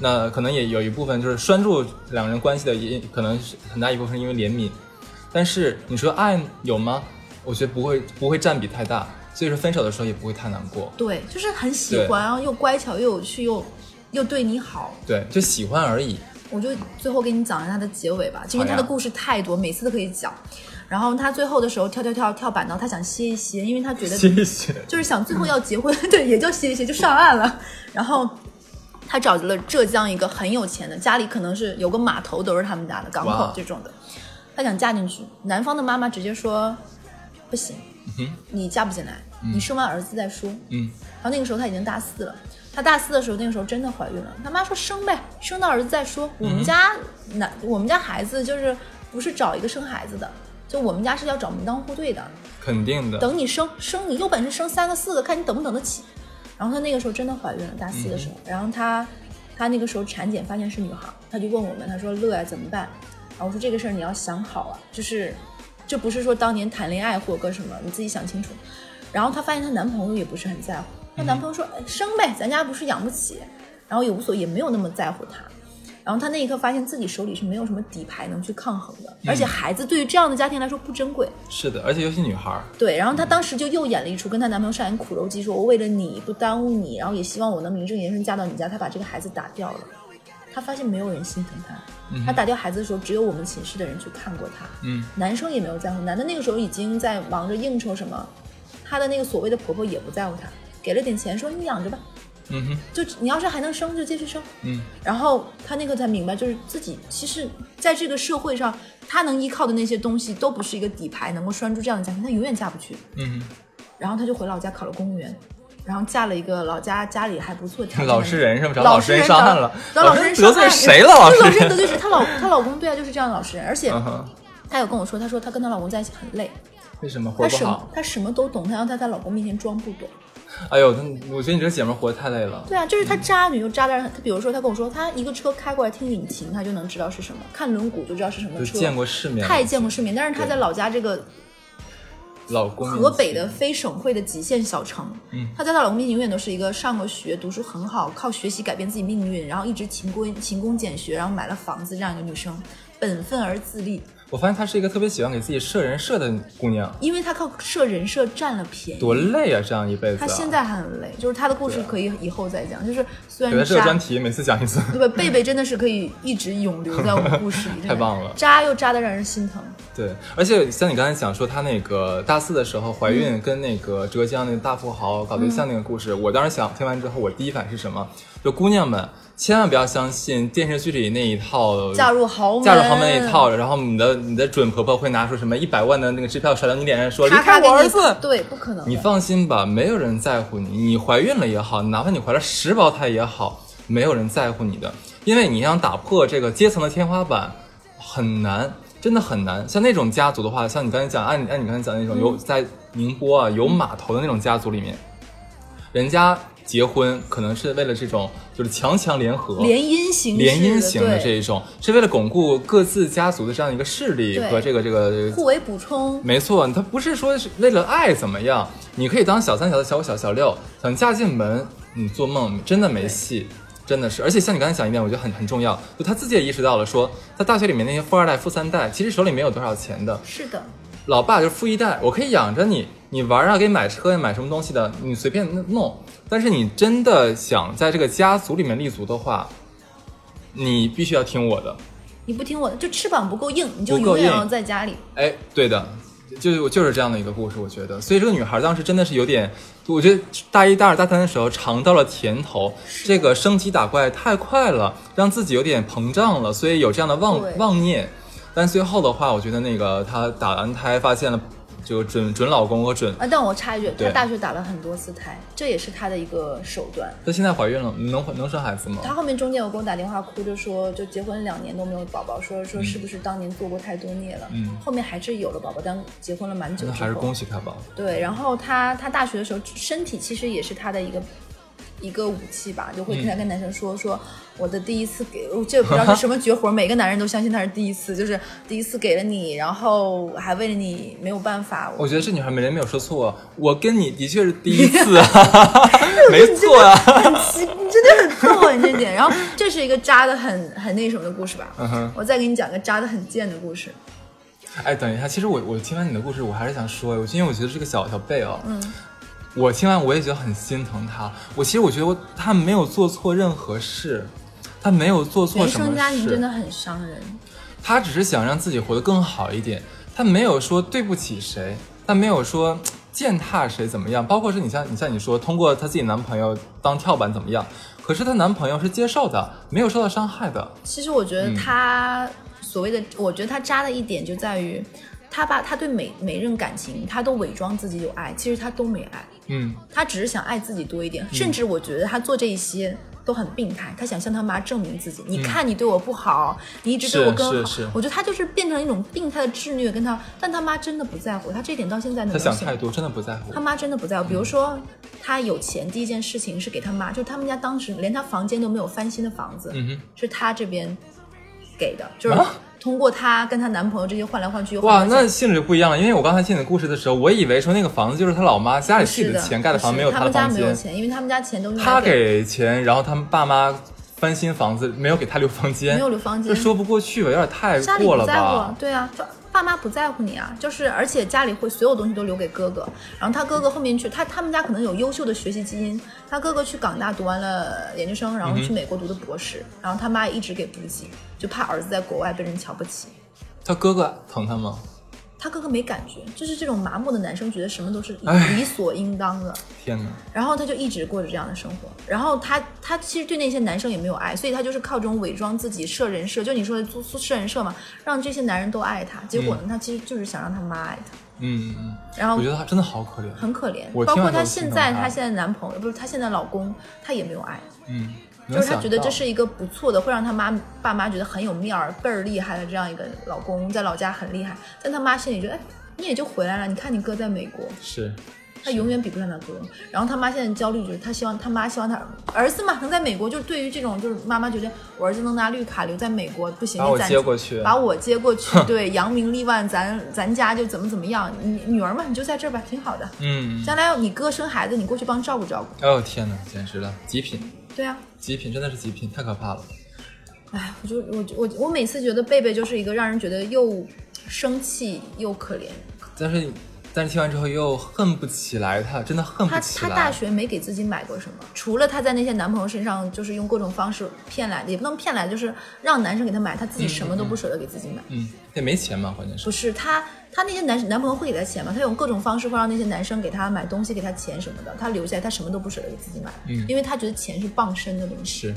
那可能也有一部分就是拴住两人关系的，也可能是很大一部分是因为怜悯。但是你说爱有吗？我觉得不会，不会占比太大。所以说分手的时候也不会太难过。对，就是很喜欢，然后又乖巧又有趣，又又对你好。对，就喜欢而已。我就最后给你讲一下他的结尾吧，因为他的故事太多，每次都可以讲。然后他最后的时候跳跳跳跳板呢，他想歇一歇，因为他觉得歇一歇，就是想最后要结婚，对，也就歇一歇就上岸了。然后他找了浙江一个很有钱的，家里可能是有个码头都是他们家的港口这种的，他想嫁进去。男方的妈妈直接说不行，你嫁不进来，你生完儿子再说。嗯，然后那个时候他已经大四了，他大四的时候那个时候真的怀孕了，他妈说生呗，生到儿子再说。我们家男我们家孩子就是不是找一个生孩子的。就我们家是要找门当户对的，肯定的。等你生生，你有本事生三个四个，看你等不等得起。然后她那个时候真的怀孕了，大四的时候。然后她，她那个时候产检发现是女孩，她就问我们，她说乐呀怎么办？然后我说这个事儿你要想好啊，就是，这不是说当年谈恋爱或个什么，你自己想清楚。然后她发现她男朋友也不是很在乎，她男朋友说生呗，咱家不是养不起，然后也无所也没有那么在乎她。然后他那一刻发现自己手里是没有什么底牌能去抗衡的，而且孩子对于这样的家庭来说不珍贵。是的，而且尤其女孩。对，然后她当时就又演了一出跟她男朋友上演苦肉计，说我为了你不耽误你，然后也希望我能名正言顺嫁到你家。她把这个孩子打掉了，她发现没有人心疼她。她打掉孩子的时候，只有我们寝室的人去看过她。嗯，男生也没有在乎，男的那个时候已经在忙着应酬什么，她的那个所谓的婆婆也不在乎她，给了点钱说你养着吧。嗯哼，就你要是还能生，就继续生。嗯，然后他那个才明白，就是自己其实在这个社会上，他能依靠的那些东西都不是一个底牌，能够拴住这样的家庭，他永远嫁不去。嗯哼，然后他就回老家考了公务员，然后嫁了一个老家家里还不错条件 老实人是不是？老实人上岸了，找老实人得罪谁了？老实人得罪谁？她老她老公对啊，就是这样的老实人，而且她有跟我说，她说她跟她老公在一起很累。为什么？活不好。她什么都懂，她要在她老公面前装不懂。哎呦，我觉得你这个姐妹活得太累了。对啊，就是她渣女又渣的人，她比如说她跟我说，她一个车开过来听引擎，她就能知道是什么，看轮毂就知道是什么车，见过世面，太见过世面。但是她在老家这个老公河北的非省会的极限小城，嗯，她在她老公面前永远都是一个上过学、读书很好、靠学习改变自己命运，然后一直勤工勤工俭学，然后买了房子这样一个女生，本分而自立。我发现她是一个特别喜欢给自己设人设的姑娘，因为她靠设人设占了便宜，多累啊！这样一辈子，她现在还很累。就是她的故事可以以后再讲，就是虽然这个专题每次讲一次，对吧？贝贝真的是可以一直永留在我们故事里，太棒了，渣又渣的让人心疼。对，而且像你刚才讲说她那个大四的时候怀孕，跟那个浙江那个大富豪搞对象那个故事，我当时想听完之后，我第一反应是什么？就姑娘们。千万不要相信电视剧里那一套嫁入豪门，嫁入豪门那一套，然后你的你的准婆婆会拿出什么一百万的那个支票甩到你脸上，说离开我儿子。对，不可能。你放心吧，没有人在乎你。你怀孕了也好，哪怕你怀了十胞胎也好，没有人在乎你的，因为你想打破这个阶层的天花板很难，真的很难。像那种家族的话，像你刚才讲，按按你刚才讲那种有在宁波啊有码头的那种家族里面，人家。结婚可能是为了这种，就是强强联合、联姻型、联姻型的这一种，是为了巩固各自家族的这样一个势力和这个这个互为补充。没错，他不是说是为了爱怎么样，你可以当小三、小四、小五、小小六，想嫁进门，你做梦真的没戏，真的是。而且像你刚才讲一点，我觉得很很重要，就他自己也意识到了，说在大学里面那些富二代、富三代，其实手里没有多少钱的。是的，老爸就是富一代，我可以养着你。你玩啊，给你买车呀，买什么东西的，你随便弄。但是你真的想在这个家族里面立足的话，你必须要听我的。你不听我的，就翅膀不够硬，你就永远要在家里。哎，对的，就就是这样的一个故事，我觉得。所以这个女孩当时真的是有点，我觉得大一、大二、大三的时候尝到了甜头。这个升级打怪太快了，让自己有点膨胀了，所以有这样的妄妄念。但最后的话，我觉得那个她打完胎发现了这个准准老公和准，啊，但我插一句，她大学打了很多次胎，这也是她的一个手段。她现在怀孕了，能能生孩子吗？她后面中间有给我打电话哭着说，就结婚两年都没有宝宝，说说是不是当年做过太多孽了？嗯后面还是有了宝宝，但结婚了蛮久。那还是恭喜她吧。对，然后她她大学的时候，身体其实也是她的一个一个武器吧，就会嗯跟她跟男生说、说我的第一次给，我这不知道是 什么绝活，每个男人都相信他是第一次，就是第一次给了你，然后还为了你没有办法，我觉得这女孩没人没有说错，我跟你的确是第一次啊，没错啊。很奇，你真的很逗啊，你这点。然后这是一个渣的很很那什么的故事吧？嗯哼我再给你讲个渣的很贱的故事。哎，等一下，其实我我听完你的故事，我还是想说，我因为我觉得是个小小贝哦，嗯，我听完我也觉得很心疼他。我其实我觉得我他没有做错任何事，他没有做错原什么原生家庭真，的很伤人。他只是想让自己活得更好一点，他没有说对不起谁，他没有说 践踏谁怎么样，包括是你像你像你说通过她自己男朋友当跳板怎么样，可是她男朋友是接受的，没有受到伤害的。其实我觉嗯得他所谓的，我觉得他渣的一点就在于，他把他对每每任感情，他都伪装自己有爱，其实他都没爱，嗯，他只是想爱自己多一点。甚至我觉得他做这一些。都很病态，他想向他妈证明自己。你看，你对我不好，你一直对我更好。嗯是是我觉得他就是变成一种病态的自虐，跟他，但他妈真的不在乎。他这一点到现在能他想太多，真的不在乎他。妈真的不在乎。比如说，他有钱，第一件事情是给他妈，就是他们家当时连他房间都没有翻新的房子，嗯。是他这边给的，就是啊通过她跟她男朋友这些换来换去。哇，那性质就不一样了。因为我刚才听你的故事的时候，我以为说那个房子就是她老妈家里自己是的钱盖的房，不是没有的他们家。没有钱，因为他们家钱都用来他给钱，然后他们爸妈翻新房子，没有给他留房间，没有留房间这说不过去吧？有点太过了家里不在乎吧，？对啊，爸妈不在乎你啊，就是而且家里会所有东西都留给哥哥，然后他哥哥后面去，他他们家可能有优秀的学习基因，他哥哥去港大读完了研究生，然后嗯去美国读的博士，然后他妈也一直给补给，就怕儿子在国外被人瞧不起。他哥哥疼他吗？他哥哥没感觉，就是这种麻木的男生，觉得什么都是理所应当的，天哪！然后他就一直过着这样的生活。然后他他其实对那些男生也没有爱，所以他就是靠这种伪装自己设人设，就你说的做做设人设嘛，让这些男人都爱他。结果呢，他其实就是想让他妈爱他，嗯，嗯然后我觉得他真的好可怜。很可怜我。包括他现在他现在男朋友不是他现在老公，他也没有爱，嗯，就是他觉得这是一个不错的，会让他妈爸妈觉得很有面儿、倍儿厉害的这样一个老公，在老家很厉害，但他妈心里觉得，哎，你也就回来了，你看你哥在美国，是他永远比不上他哥。然后他妈现在焦虑就是他希望他妈希望他儿子嘛能在美国，就是对于这种就是妈妈觉得我儿子能拿绿卡留在美国不行，把我接过去把我接过去，对，扬名立万，咱咱家就怎么怎么样，你女儿嘛你就在这儿吧，挺好的。嗯，将来你哥生孩子，你过去帮照顾照顾。哦天哪，简直了，极品，对啊，极品，真的是极品，太可怕了。哎，我就我我我每次觉得贝贝就是一个让人觉得又生气又可怜。但是但是听完之后又恨不起来他，真的恨不起来。她大学没给自己买过什么，除了她在那些男朋友身上就是用各种方式骗来的，也不能骗来，就是让男生给她买，她自己什么都不舍得给自己买。嗯，也没钱嘛，关键是不。是她，她那些男男朋友会给她钱吗？她用各种方式会让那些男生给她买东西，给她钱什么的，她留下来，她什么都不舍得给自己买，嗯因为她觉得钱是傍身的东西。是，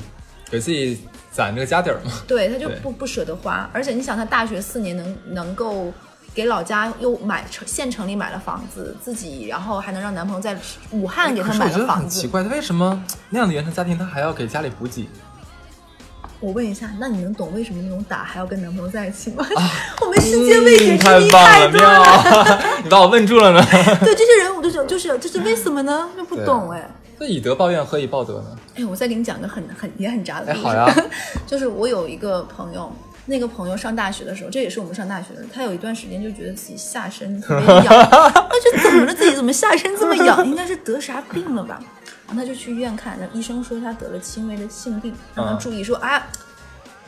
给自己攒这个家底儿嘛。对，他就不不舍得花，而且你想，他大学四年能能够给老家又买城县城里买了房子，自己然后还能让男朋友在武汉给他买可是我觉得了房子。很奇怪，他为什么那样的原生家庭他还要给家里补给？我问一下，那你能懂为什么那种打还要跟男朋友在一起吗？我们世界未解嗯之谜太多了。妙！你把我问住了呢。对这些人，我就想，就是这是为什么呢？就不懂哎。那以德报怨，何以报德呢？哎，我再给你讲个很很也很渣的故事。哎好呀就是我有一个朋友，那个朋友上大学的时候，这也是我们上大学的，他有一段时间就觉得自己下身特别痒，他就怎么了？自己怎么下身这么痒？应该是得啥病了吧？然后他就去医院看，那医生说他得了轻微的性病，让他嗯注意说啊。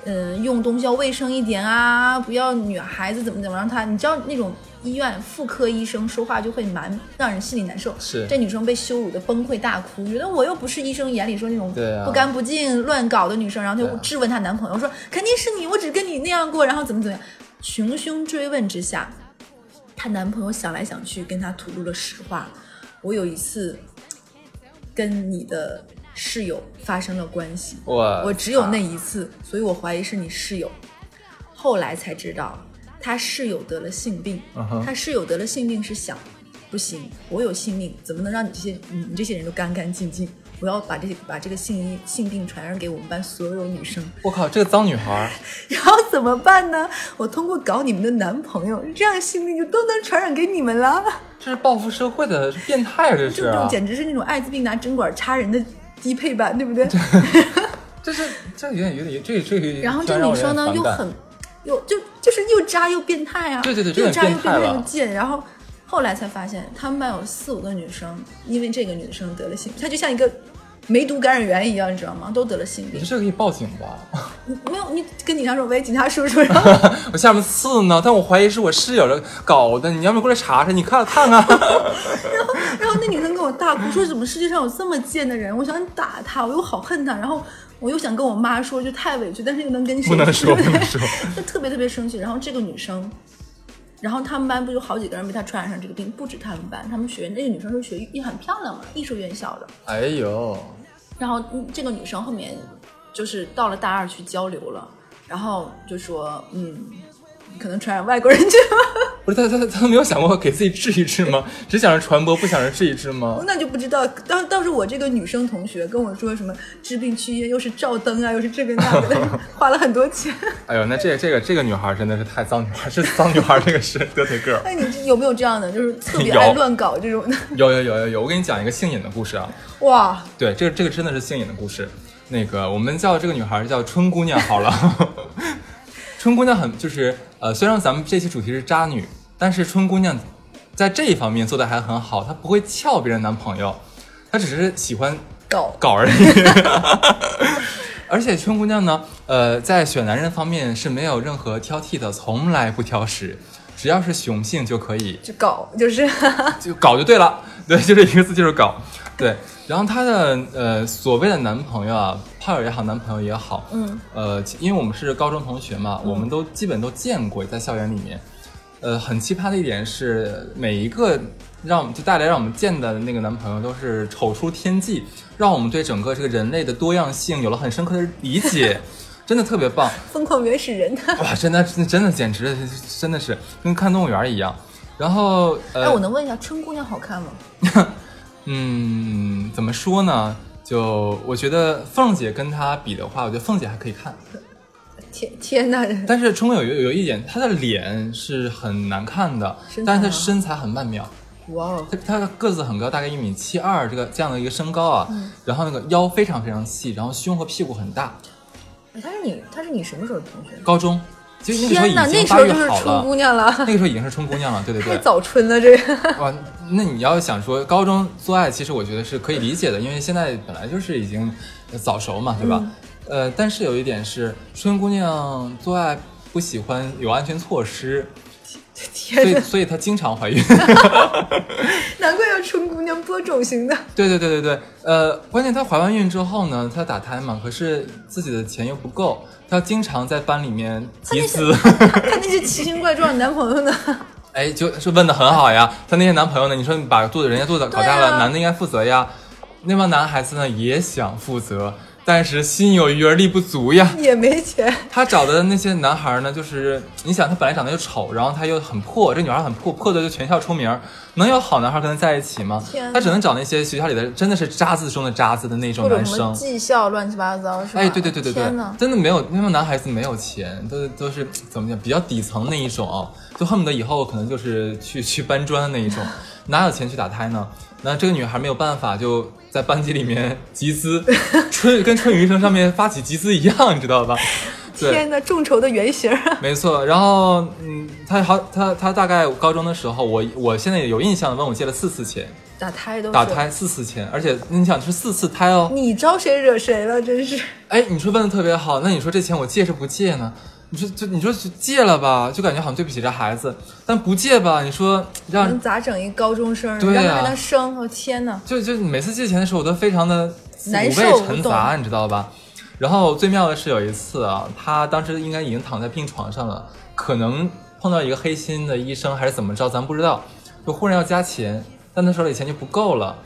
嗯，用东西要卫生一点啊，不要女孩子怎么怎么让他，你知道那种医院妇科医生说话就会蛮让人心里难受。是这女生被羞辱的崩溃大哭，觉得我又不是医生眼里说那种不干不净、乱搞的女生，然后就质问她男朋友说肯定是你，我只跟你那样过，然后怎么怎么样。穷凶追问之下，她男朋友想来想去，跟她吐露了实话。我有一次跟你的室友发生了关系，我我只有那一次，所以我怀疑是你室友。后来才知道，他室友得了性病，他室友得了性病是想，不行，我有性命，怎么能让你这些你你这些人都干干净净？我要把这些把这个性性病传染给我们班所有女生，我靠，这个脏女孩儿，然后怎么办呢？我通过搞你们的男朋友，这样性病就都能传染给你们了。这是报复社会的变态 啊，这是这种简直是那种艾滋病拿针管插人的低配版，对不对？这是这有点有点这这个，然后这女生呢又很又就就是又渣又变态啊，对对对又渣又变态又贱。然后后来才发现，他们班有四五个女生，因为这个女生得了性，她就像一个梅毒感染源一样，你知道吗？都得了性病你。这个可以报警吧？你没有，你跟警察说喂，警察叔叔，然 后我下面刺呢，但我怀疑是我室友搞的，你要不要过来查查？你看看看。然 后我大哭说，怎么世界上有这么贱的人？我想打他，我又好恨他，然后我又想跟我妈说，就太委屈，但是又能跟谁不能说 不能说就特别特别生气。然后这个女生，然后他们班不有好几个人被她传染上这个病，不止他们班，他们学院那个女生是学也很漂亮嘛，艺术院校的。哎呦，然后嗯这个女生后面就是到了大二去交流了，然后就说，嗯，可能传染外国人去了。不是他他他没有想过给自己治一治吗？只想着传播，不想着治一治吗？那就不知道，当当时我这个女生同学跟我说什么治病去医院，又是照灯啊，又是这个那个的，花了很多钱。哎呦，那这个这个这个女孩真的是太脏女孩，是脏女孩，这个是得腿 girl。哎，你这有没有这样的，就是特别爱乱搞这种的？有有有有有，我给你讲一个性瘾的故事啊。哇，对，这个这个真的是性瘾的故事。那个我们叫这个女孩叫春姑娘好了。春姑娘很就是呃，虽然咱们这期主题是渣女，但是春姑娘在这一方面做的还很好，她不会撬别人男朋友，她只是喜欢搞搞而已。而且春姑娘呢，呃，在选男人方面是没有任何挑剔的，从来不挑食，只要是雄性就可以就搞，就是就搞就对了，对，就这一个字就是搞，对。然后她的呃所谓的男朋友啊，炮友也好，男朋友也好，嗯，呃，因为我们是高中同学嘛，我们都基本都见过，在校园里面。呃，很奇葩的一点是，每一个让我们就带来让我们见的那个男朋友都是丑出天际，让我们对整个这个人类的多样性有了很深刻的理解，真的特别棒。疯狂原始人。哇，真的真的真的简直真的是跟看动物园一样。然后呃，哎，我能问一下，春姑娘好看吗？嗯，怎么说呢？就我觉得凤姐跟她比的话，我觉得凤姐还可以看，天天呐，但是春哥有有有一点，她的脸是很难看的但是她身材很曼妙。哇哦，她她的个子很高，大概一米七二，这个这样的一个身高啊，嗯然后那个腰非常非常细，然后胸和屁股很大。哎她是你，她是你什么时候的同学？高中，天呐，已经那时候发育好就是春姑了，娘了，那个时候已经是春姑娘了，对对太对。早春了，这个。哇，那你要想说高中做爱，其实我觉得是可以理解的，因为现在本来就是已经早熟嘛，对吧？嗯呃，但是有一点是，春姑娘做爱不喜欢有安全措施，所以所以她经常怀孕。难怪要春姑娘播种型的。对对对对对，呃，关键她怀完孕之后呢，她打胎嘛，可是自己的钱又不够，她经常在班里面集资。她她那些奇形怪状的男朋友呢？哎，就是问的很好呀。她那些男朋友呢？你说你把肚子人家肚子搞大了，啊男的应该负责呀。那帮男孩子呢也想负责，但是心有余而力不足呀。也没钱。他找的那些男孩呢，就是你想，他本来长得又丑，然后他又很破，这女孩很破，破的就全校出名，能有好男孩跟他在一起吗他只能找那些学校里的真的是渣子中的渣子的那种男生。技校乱七八糟是吧？哎，对对对对对，，真的没有，因为男孩子没有钱，都都是怎么讲，比较底层那一种，就恨不得以后可能就是去去搬砖的那一种，哪有钱去打胎呢？那这个女孩没有办法，就在班级里面集资，春跟春雨医生上面发起集资一样，你知道吧？天呐，众筹的原型。没错。然后，嗯，他好，他他大概高中的时候，我我现在有印象问我借了四次钱，打胎都打。胎四次钱，而且你想是四次胎哦，你招谁惹谁了？真是。哎，你说问的特别好，那你说这钱我借是不借呢？你说就你说就借了吧，就感觉好像对不起这孩子，但不借吧，你说让能咋整一高中生？对呀让他让他生，我、天呐！就就每次借钱的时候，我都非常的五味陈杂，你知道吧？然后最妙的是有一次啊，他当时应该已经躺在病床上了，可能碰到一个黑心的医生还是怎么着，咱不知道，就忽然要加钱，但他手里钱就不够了，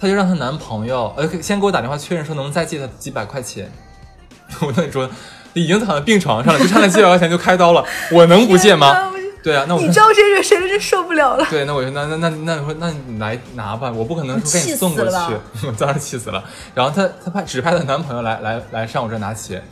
她就让她男朋友呃先给我打电话确认说能再借她几百块钱。我跟你说，已经躺在病床上了，就差那几百块钱就开刀了，我能不借吗？对啊，那我你招谁惹谁了？真受不了了。对，那我说那那那那你说那你来拿吧，我不可能说给你送过去，我当时气死了。然后她她派只派她男朋友来来来上我这拿钱。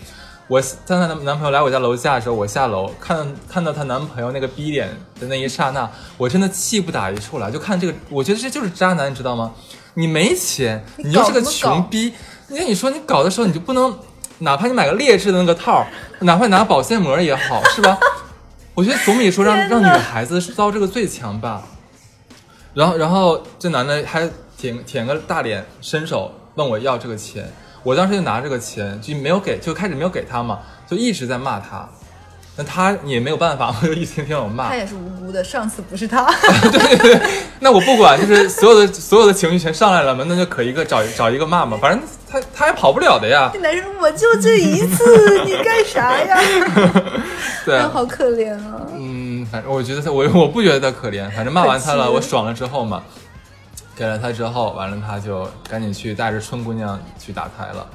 我当她男男朋友来我家楼下的时候，我下楼看看到她男朋友那个逼脸的那一刹那，我真的气不打一处来。就看这个，我觉得这就是渣男，你知道吗？你没钱，你又是个穷逼，那你说你搞的时候你就不能，哪怕你买个劣质的那个套，哪怕拿保鲜膜也好，是吧？我觉得总比说让让女孩子遭这个罪强吧。然后，然后这男的还舔舔个大脸，伸手问我要这个钱。我当时就拿这个钱，就没有给，就开始没有给他嘛，就一直在骂他。那他也没有办法，我就一天天我骂。他也是无辜的，上次不是他。对对对，那我不管，就是所有的所有的情绪全上来了嘛，那就可一个找找一个骂嘛，反正他他也跑不了的呀。这男人我就这一次，你干啥呀？对，好可怜啊。嗯，反正我觉得他，我我不觉得他可怜，反正骂完他了，我爽了之后嘛，给了他之后，完了他就赶紧去带着春姑娘去打胎了。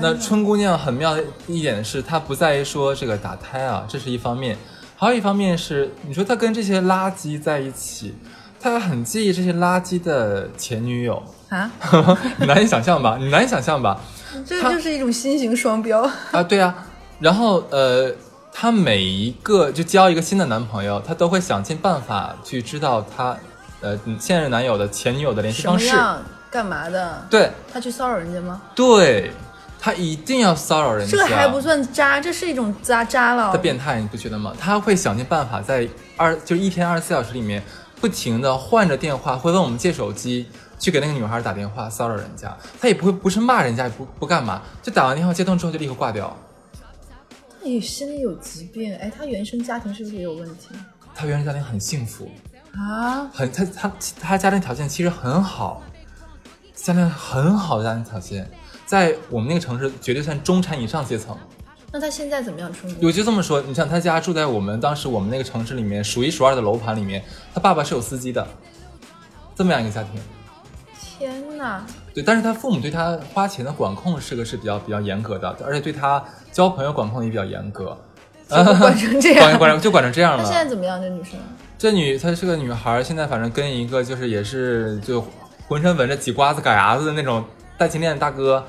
那春姑娘很妙的一点是，她不在于说这个打胎啊，这是一方面，还有一方面是，你说她跟这些垃圾在一起，她很介意这些垃圾的前女友啊，难以想象吧？你难以想象吧？这就是一种新型双标啊！对啊，然后呃，她每一个就交一个新的男朋友，她都会想尽办法去知道他呃现任男友的前女友的联系方式，干嘛的？对，他去骚扰人家吗？对。他一定要骚扰人家，这还不算渣，这是一种渣渣了。他变态，你不觉得吗？他会想尽办法在二就一天二十四小时里面，不停的换着电话，会问我们借手机，去给那个女孩打电话骚扰人家。他也不会不是骂人家，也不不干嘛，就打完电话接通之后就立刻挂掉。他也心里有疾病，哎，他原生家庭是不是也有问题？他原生家庭很幸福啊，很他他他家庭条件其实很好，家庭很好的家庭条件。在我们那个城市，绝对算中产以上阶层。那他现在怎么样？我就这么说，你像他家住在我们当时我们那个城市里面数一数二的楼盘里面，他爸爸是有司机的，这么样一个家庭。天哪！对，但是他父母对他花钱的管控是个是比较比较严格的，而且对他交朋友管控也比较严格。管成这 样，管就管成这样了。他现在怎么样？这女生？这女她是个女孩，现在反正跟一个就是也是就浑身纹着几瓜子嘎牙子的那种。带金链的大哥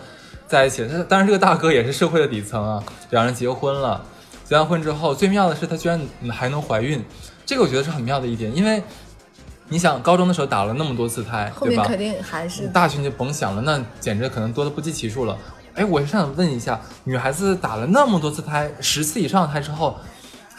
在一起，他当然这个大哥也是社会的底层啊。两人结婚了，结完婚之后，最妙的是他居然还能怀孕，这个我觉得是很妙的一点。因为你想，高中的时候打了那么多次胎，后面肯定还是大学就甭想了，那简直可能多的不计其数了。哎，我是想问一下，女孩子打了那么多次胎，十次以上的胎之后。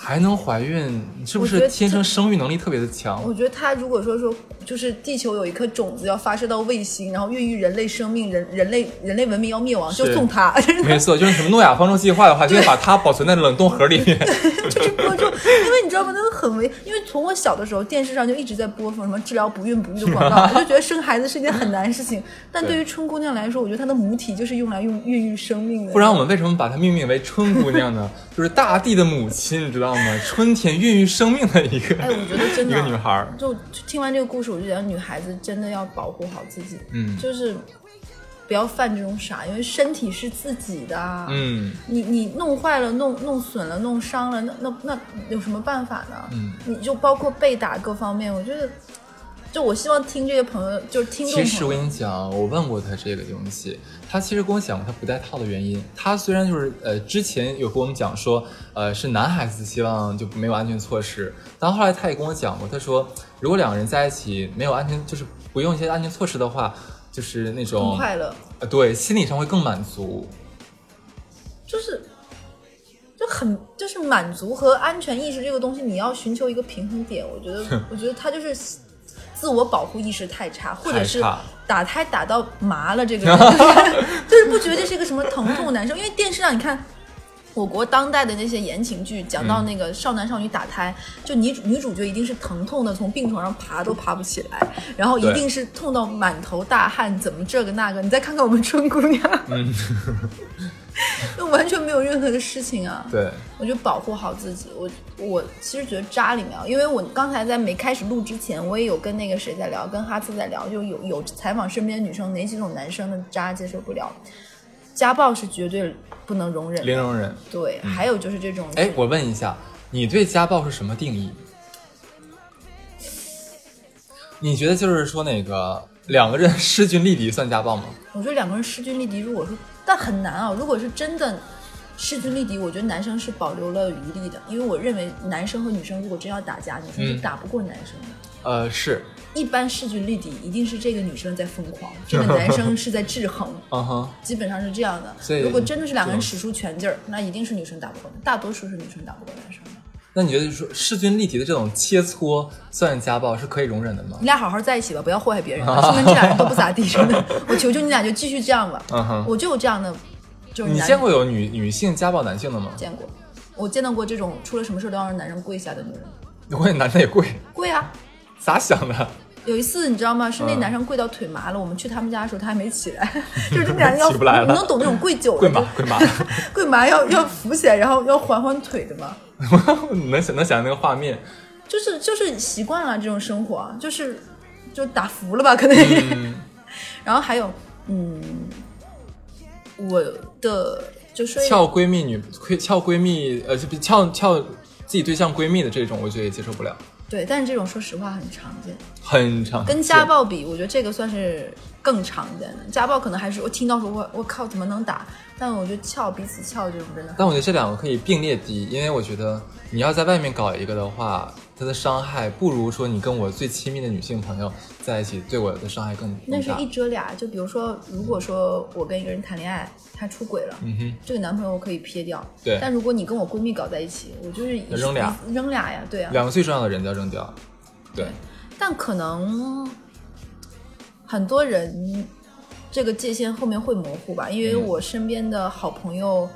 还能怀孕，是不是天生生育能力特别的强？我觉得他如果说说，就是地球有一颗种子要发射到卫星，然后孕育人类生命，人人类人类文明要灭亡，就送他。没错，就是什么诺亚方舟计划的话，就会把它保存在冷冻盒里面。就是播种，因为你知道吗？那个很危，因为从我小的时候，电视上就一直在播放什么治疗不孕不育的广告，我就觉得生孩子是一件很难事情。但对于春姑娘来说，我觉得她的母体就是用来用孕育生命的。不然我们为什么把她命名为春姑娘呢？就是大地的母亲，你知道吗？春天孕育生命的一个，哎，我觉得真的 一个女孩。就听完这个故事，我就觉得女孩子真的要保护好自己，嗯，就是不要犯这种傻，因为身体是自己的，嗯，你你弄坏了、弄弄损了、弄伤了，那那那有什么办法呢？嗯，你就包括被打各方面，我觉得。就我希望听这些朋友，就是听众。其实我跟你讲，我问过他这个东西，他其实跟我讲过他不带套的原因。他虽然就是呃之前有跟我们讲说，呃是男孩子希望就没有安全措施，但后来他也跟我讲过，他说如果两个人在一起没有安全，就是不用一些安全措施的话，就是那种快乐。呃，对，心理上会更满足。就是就很就是满足和安全意识这个东西，你要寻求一个平衡点。我觉得，我觉得他就是。自我保护意识太差，或者是打胎打到麻了，这个人 就是不觉得这是一个什么疼痛难受。因为电视上你看，我国当代的那些言情剧，讲到那个少男少女打胎，就女主女主角一定是疼痛的，从病床上爬都爬不起来，然后一定是痛到满头大汗，怎么这个那个？你再看看我们春姑娘。就 完全没有任何的事情啊！对，我就保护好自己。我我其实觉得渣里面，因为我刚才在没开始录之前，我也有跟那个谁在聊，跟哈斯在聊，就有有采访身边女生哪几种男生的渣接受不了。家暴是绝对不能容忍的。零容忍。对，还有就是这种，哎，我问一下，你对家暴是什么定义？你觉得就是说那个两个人 势均力敌算家暴吗？我觉得两个人势均力敌，如果说但很难啊。如果是真的势均力敌，我觉得男生是保留了余力的，因为我认为男生和女生如果真要打架，女生是嗯打不过男生的。呃，是，一般势均力敌，一定是这个女生在疯狂，这个男生是在制衡，基本上是这样的所以。如果真的是两个人使出全劲儿，那一定是女生打不过，大多数是女生打不过男生的。那你觉得说势均力敌的这种切磋算家暴是可以容忍的吗你？俩好好在一起吧，不要祸害别人了，说明这俩人都不咋地，真的。我求求你俩就继续这样吧。嗯哼，我就有这样的，就是你见过有女女性家暴男性的吗？见过，我见到过这种出了什么事都要让男人跪下的女人。我也男的也跪，跪啊！咋想的？有一次你知道吗？是那嗯男生跪到腿麻了，我们去他们家的时候他还没起来，就是这俩人要 起不来了你能懂那种跪久了跪麻跪麻，跪麻 要要扶起来，然后要缓缓腿的嘛。能想能想象那个画面。就是就是习惯了这种生活啊，就是就打服了吧，可能。嗯，然后还有，嗯，我的就是撬闺蜜女撬闺蜜呃，就比撬撬自己对象闺蜜的这种，我觉得也接受不了，对，但是这种说实话很常见，很常跟家暴比，我觉得这个算是更常见的。家暴可能还是我听到说我我靠怎么能打，但我觉得撬彼此撬这种真的很但我觉得这两个可以并列第一，因为我觉得你要在外面搞一个的话，它的伤害不如说你跟我最亲密的女性朋友在一起对我的伤害更更大那是一。遮俩。就比如说，如果说我跟一个人谈恋爱，他出轨了，嗯哼，这个男朋友我可以撇掉。对但如果你跟我闺蜜搞在一起，我就是一扔俩扔俩呀，对啊。两个最重要的人都要扔掉。对，但可能很多人这个界限后面会模糊吧，因为嗯我身边的好朋友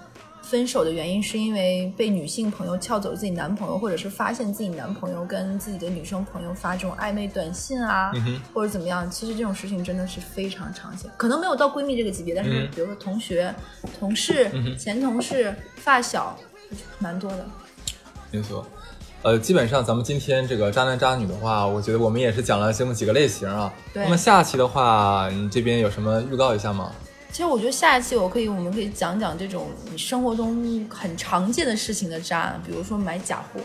分手的原因是因为被女性朋友撬走自己男朋友，或者是发现自己男朋友跟自己的女生朋友发这种暧昧短信啊，或者怎么样。其实这种事情真的是非常常见，可能没有到闺蜜这个级别，但是嗯比如说同学、同事、前同事、发小，蛮多的。没错。呃，基本上咱们今天这个渣男渣女的话，我觉得我们也是讲了这么几个类型啊。对那么下期的话，你这边有什么预告一下吗？其实我觉得下一期我可以，我们可以讲讲这种你生活中很常见的事情的渣男，比如说买假货，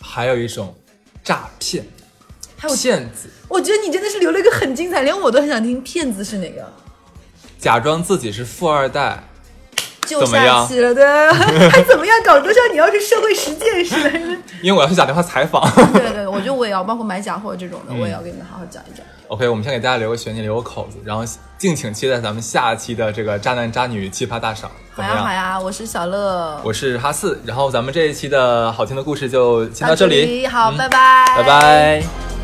还有一种诈骗，还有骗子我觉得你真的是留了一个很精彩，连我都很想听骗子是哪个。假装自己是富二代，就下期了，的，还怎么样？搞得像你要是社会实践似的。因为我要去打电话采访。对 对，我觉得我也要，包括买假货这种的，我也要给你们好好讲一讲。OK，我们先给大家留个悬念，留个口子，然后敬请期待咱们下期的这个渣男渣女奇葩大赏，好？呀好呀，我是小乐，我是哈四，然后咱们这一期的好听的故事就先到这里，里，好，嗯拜拜，拜拜。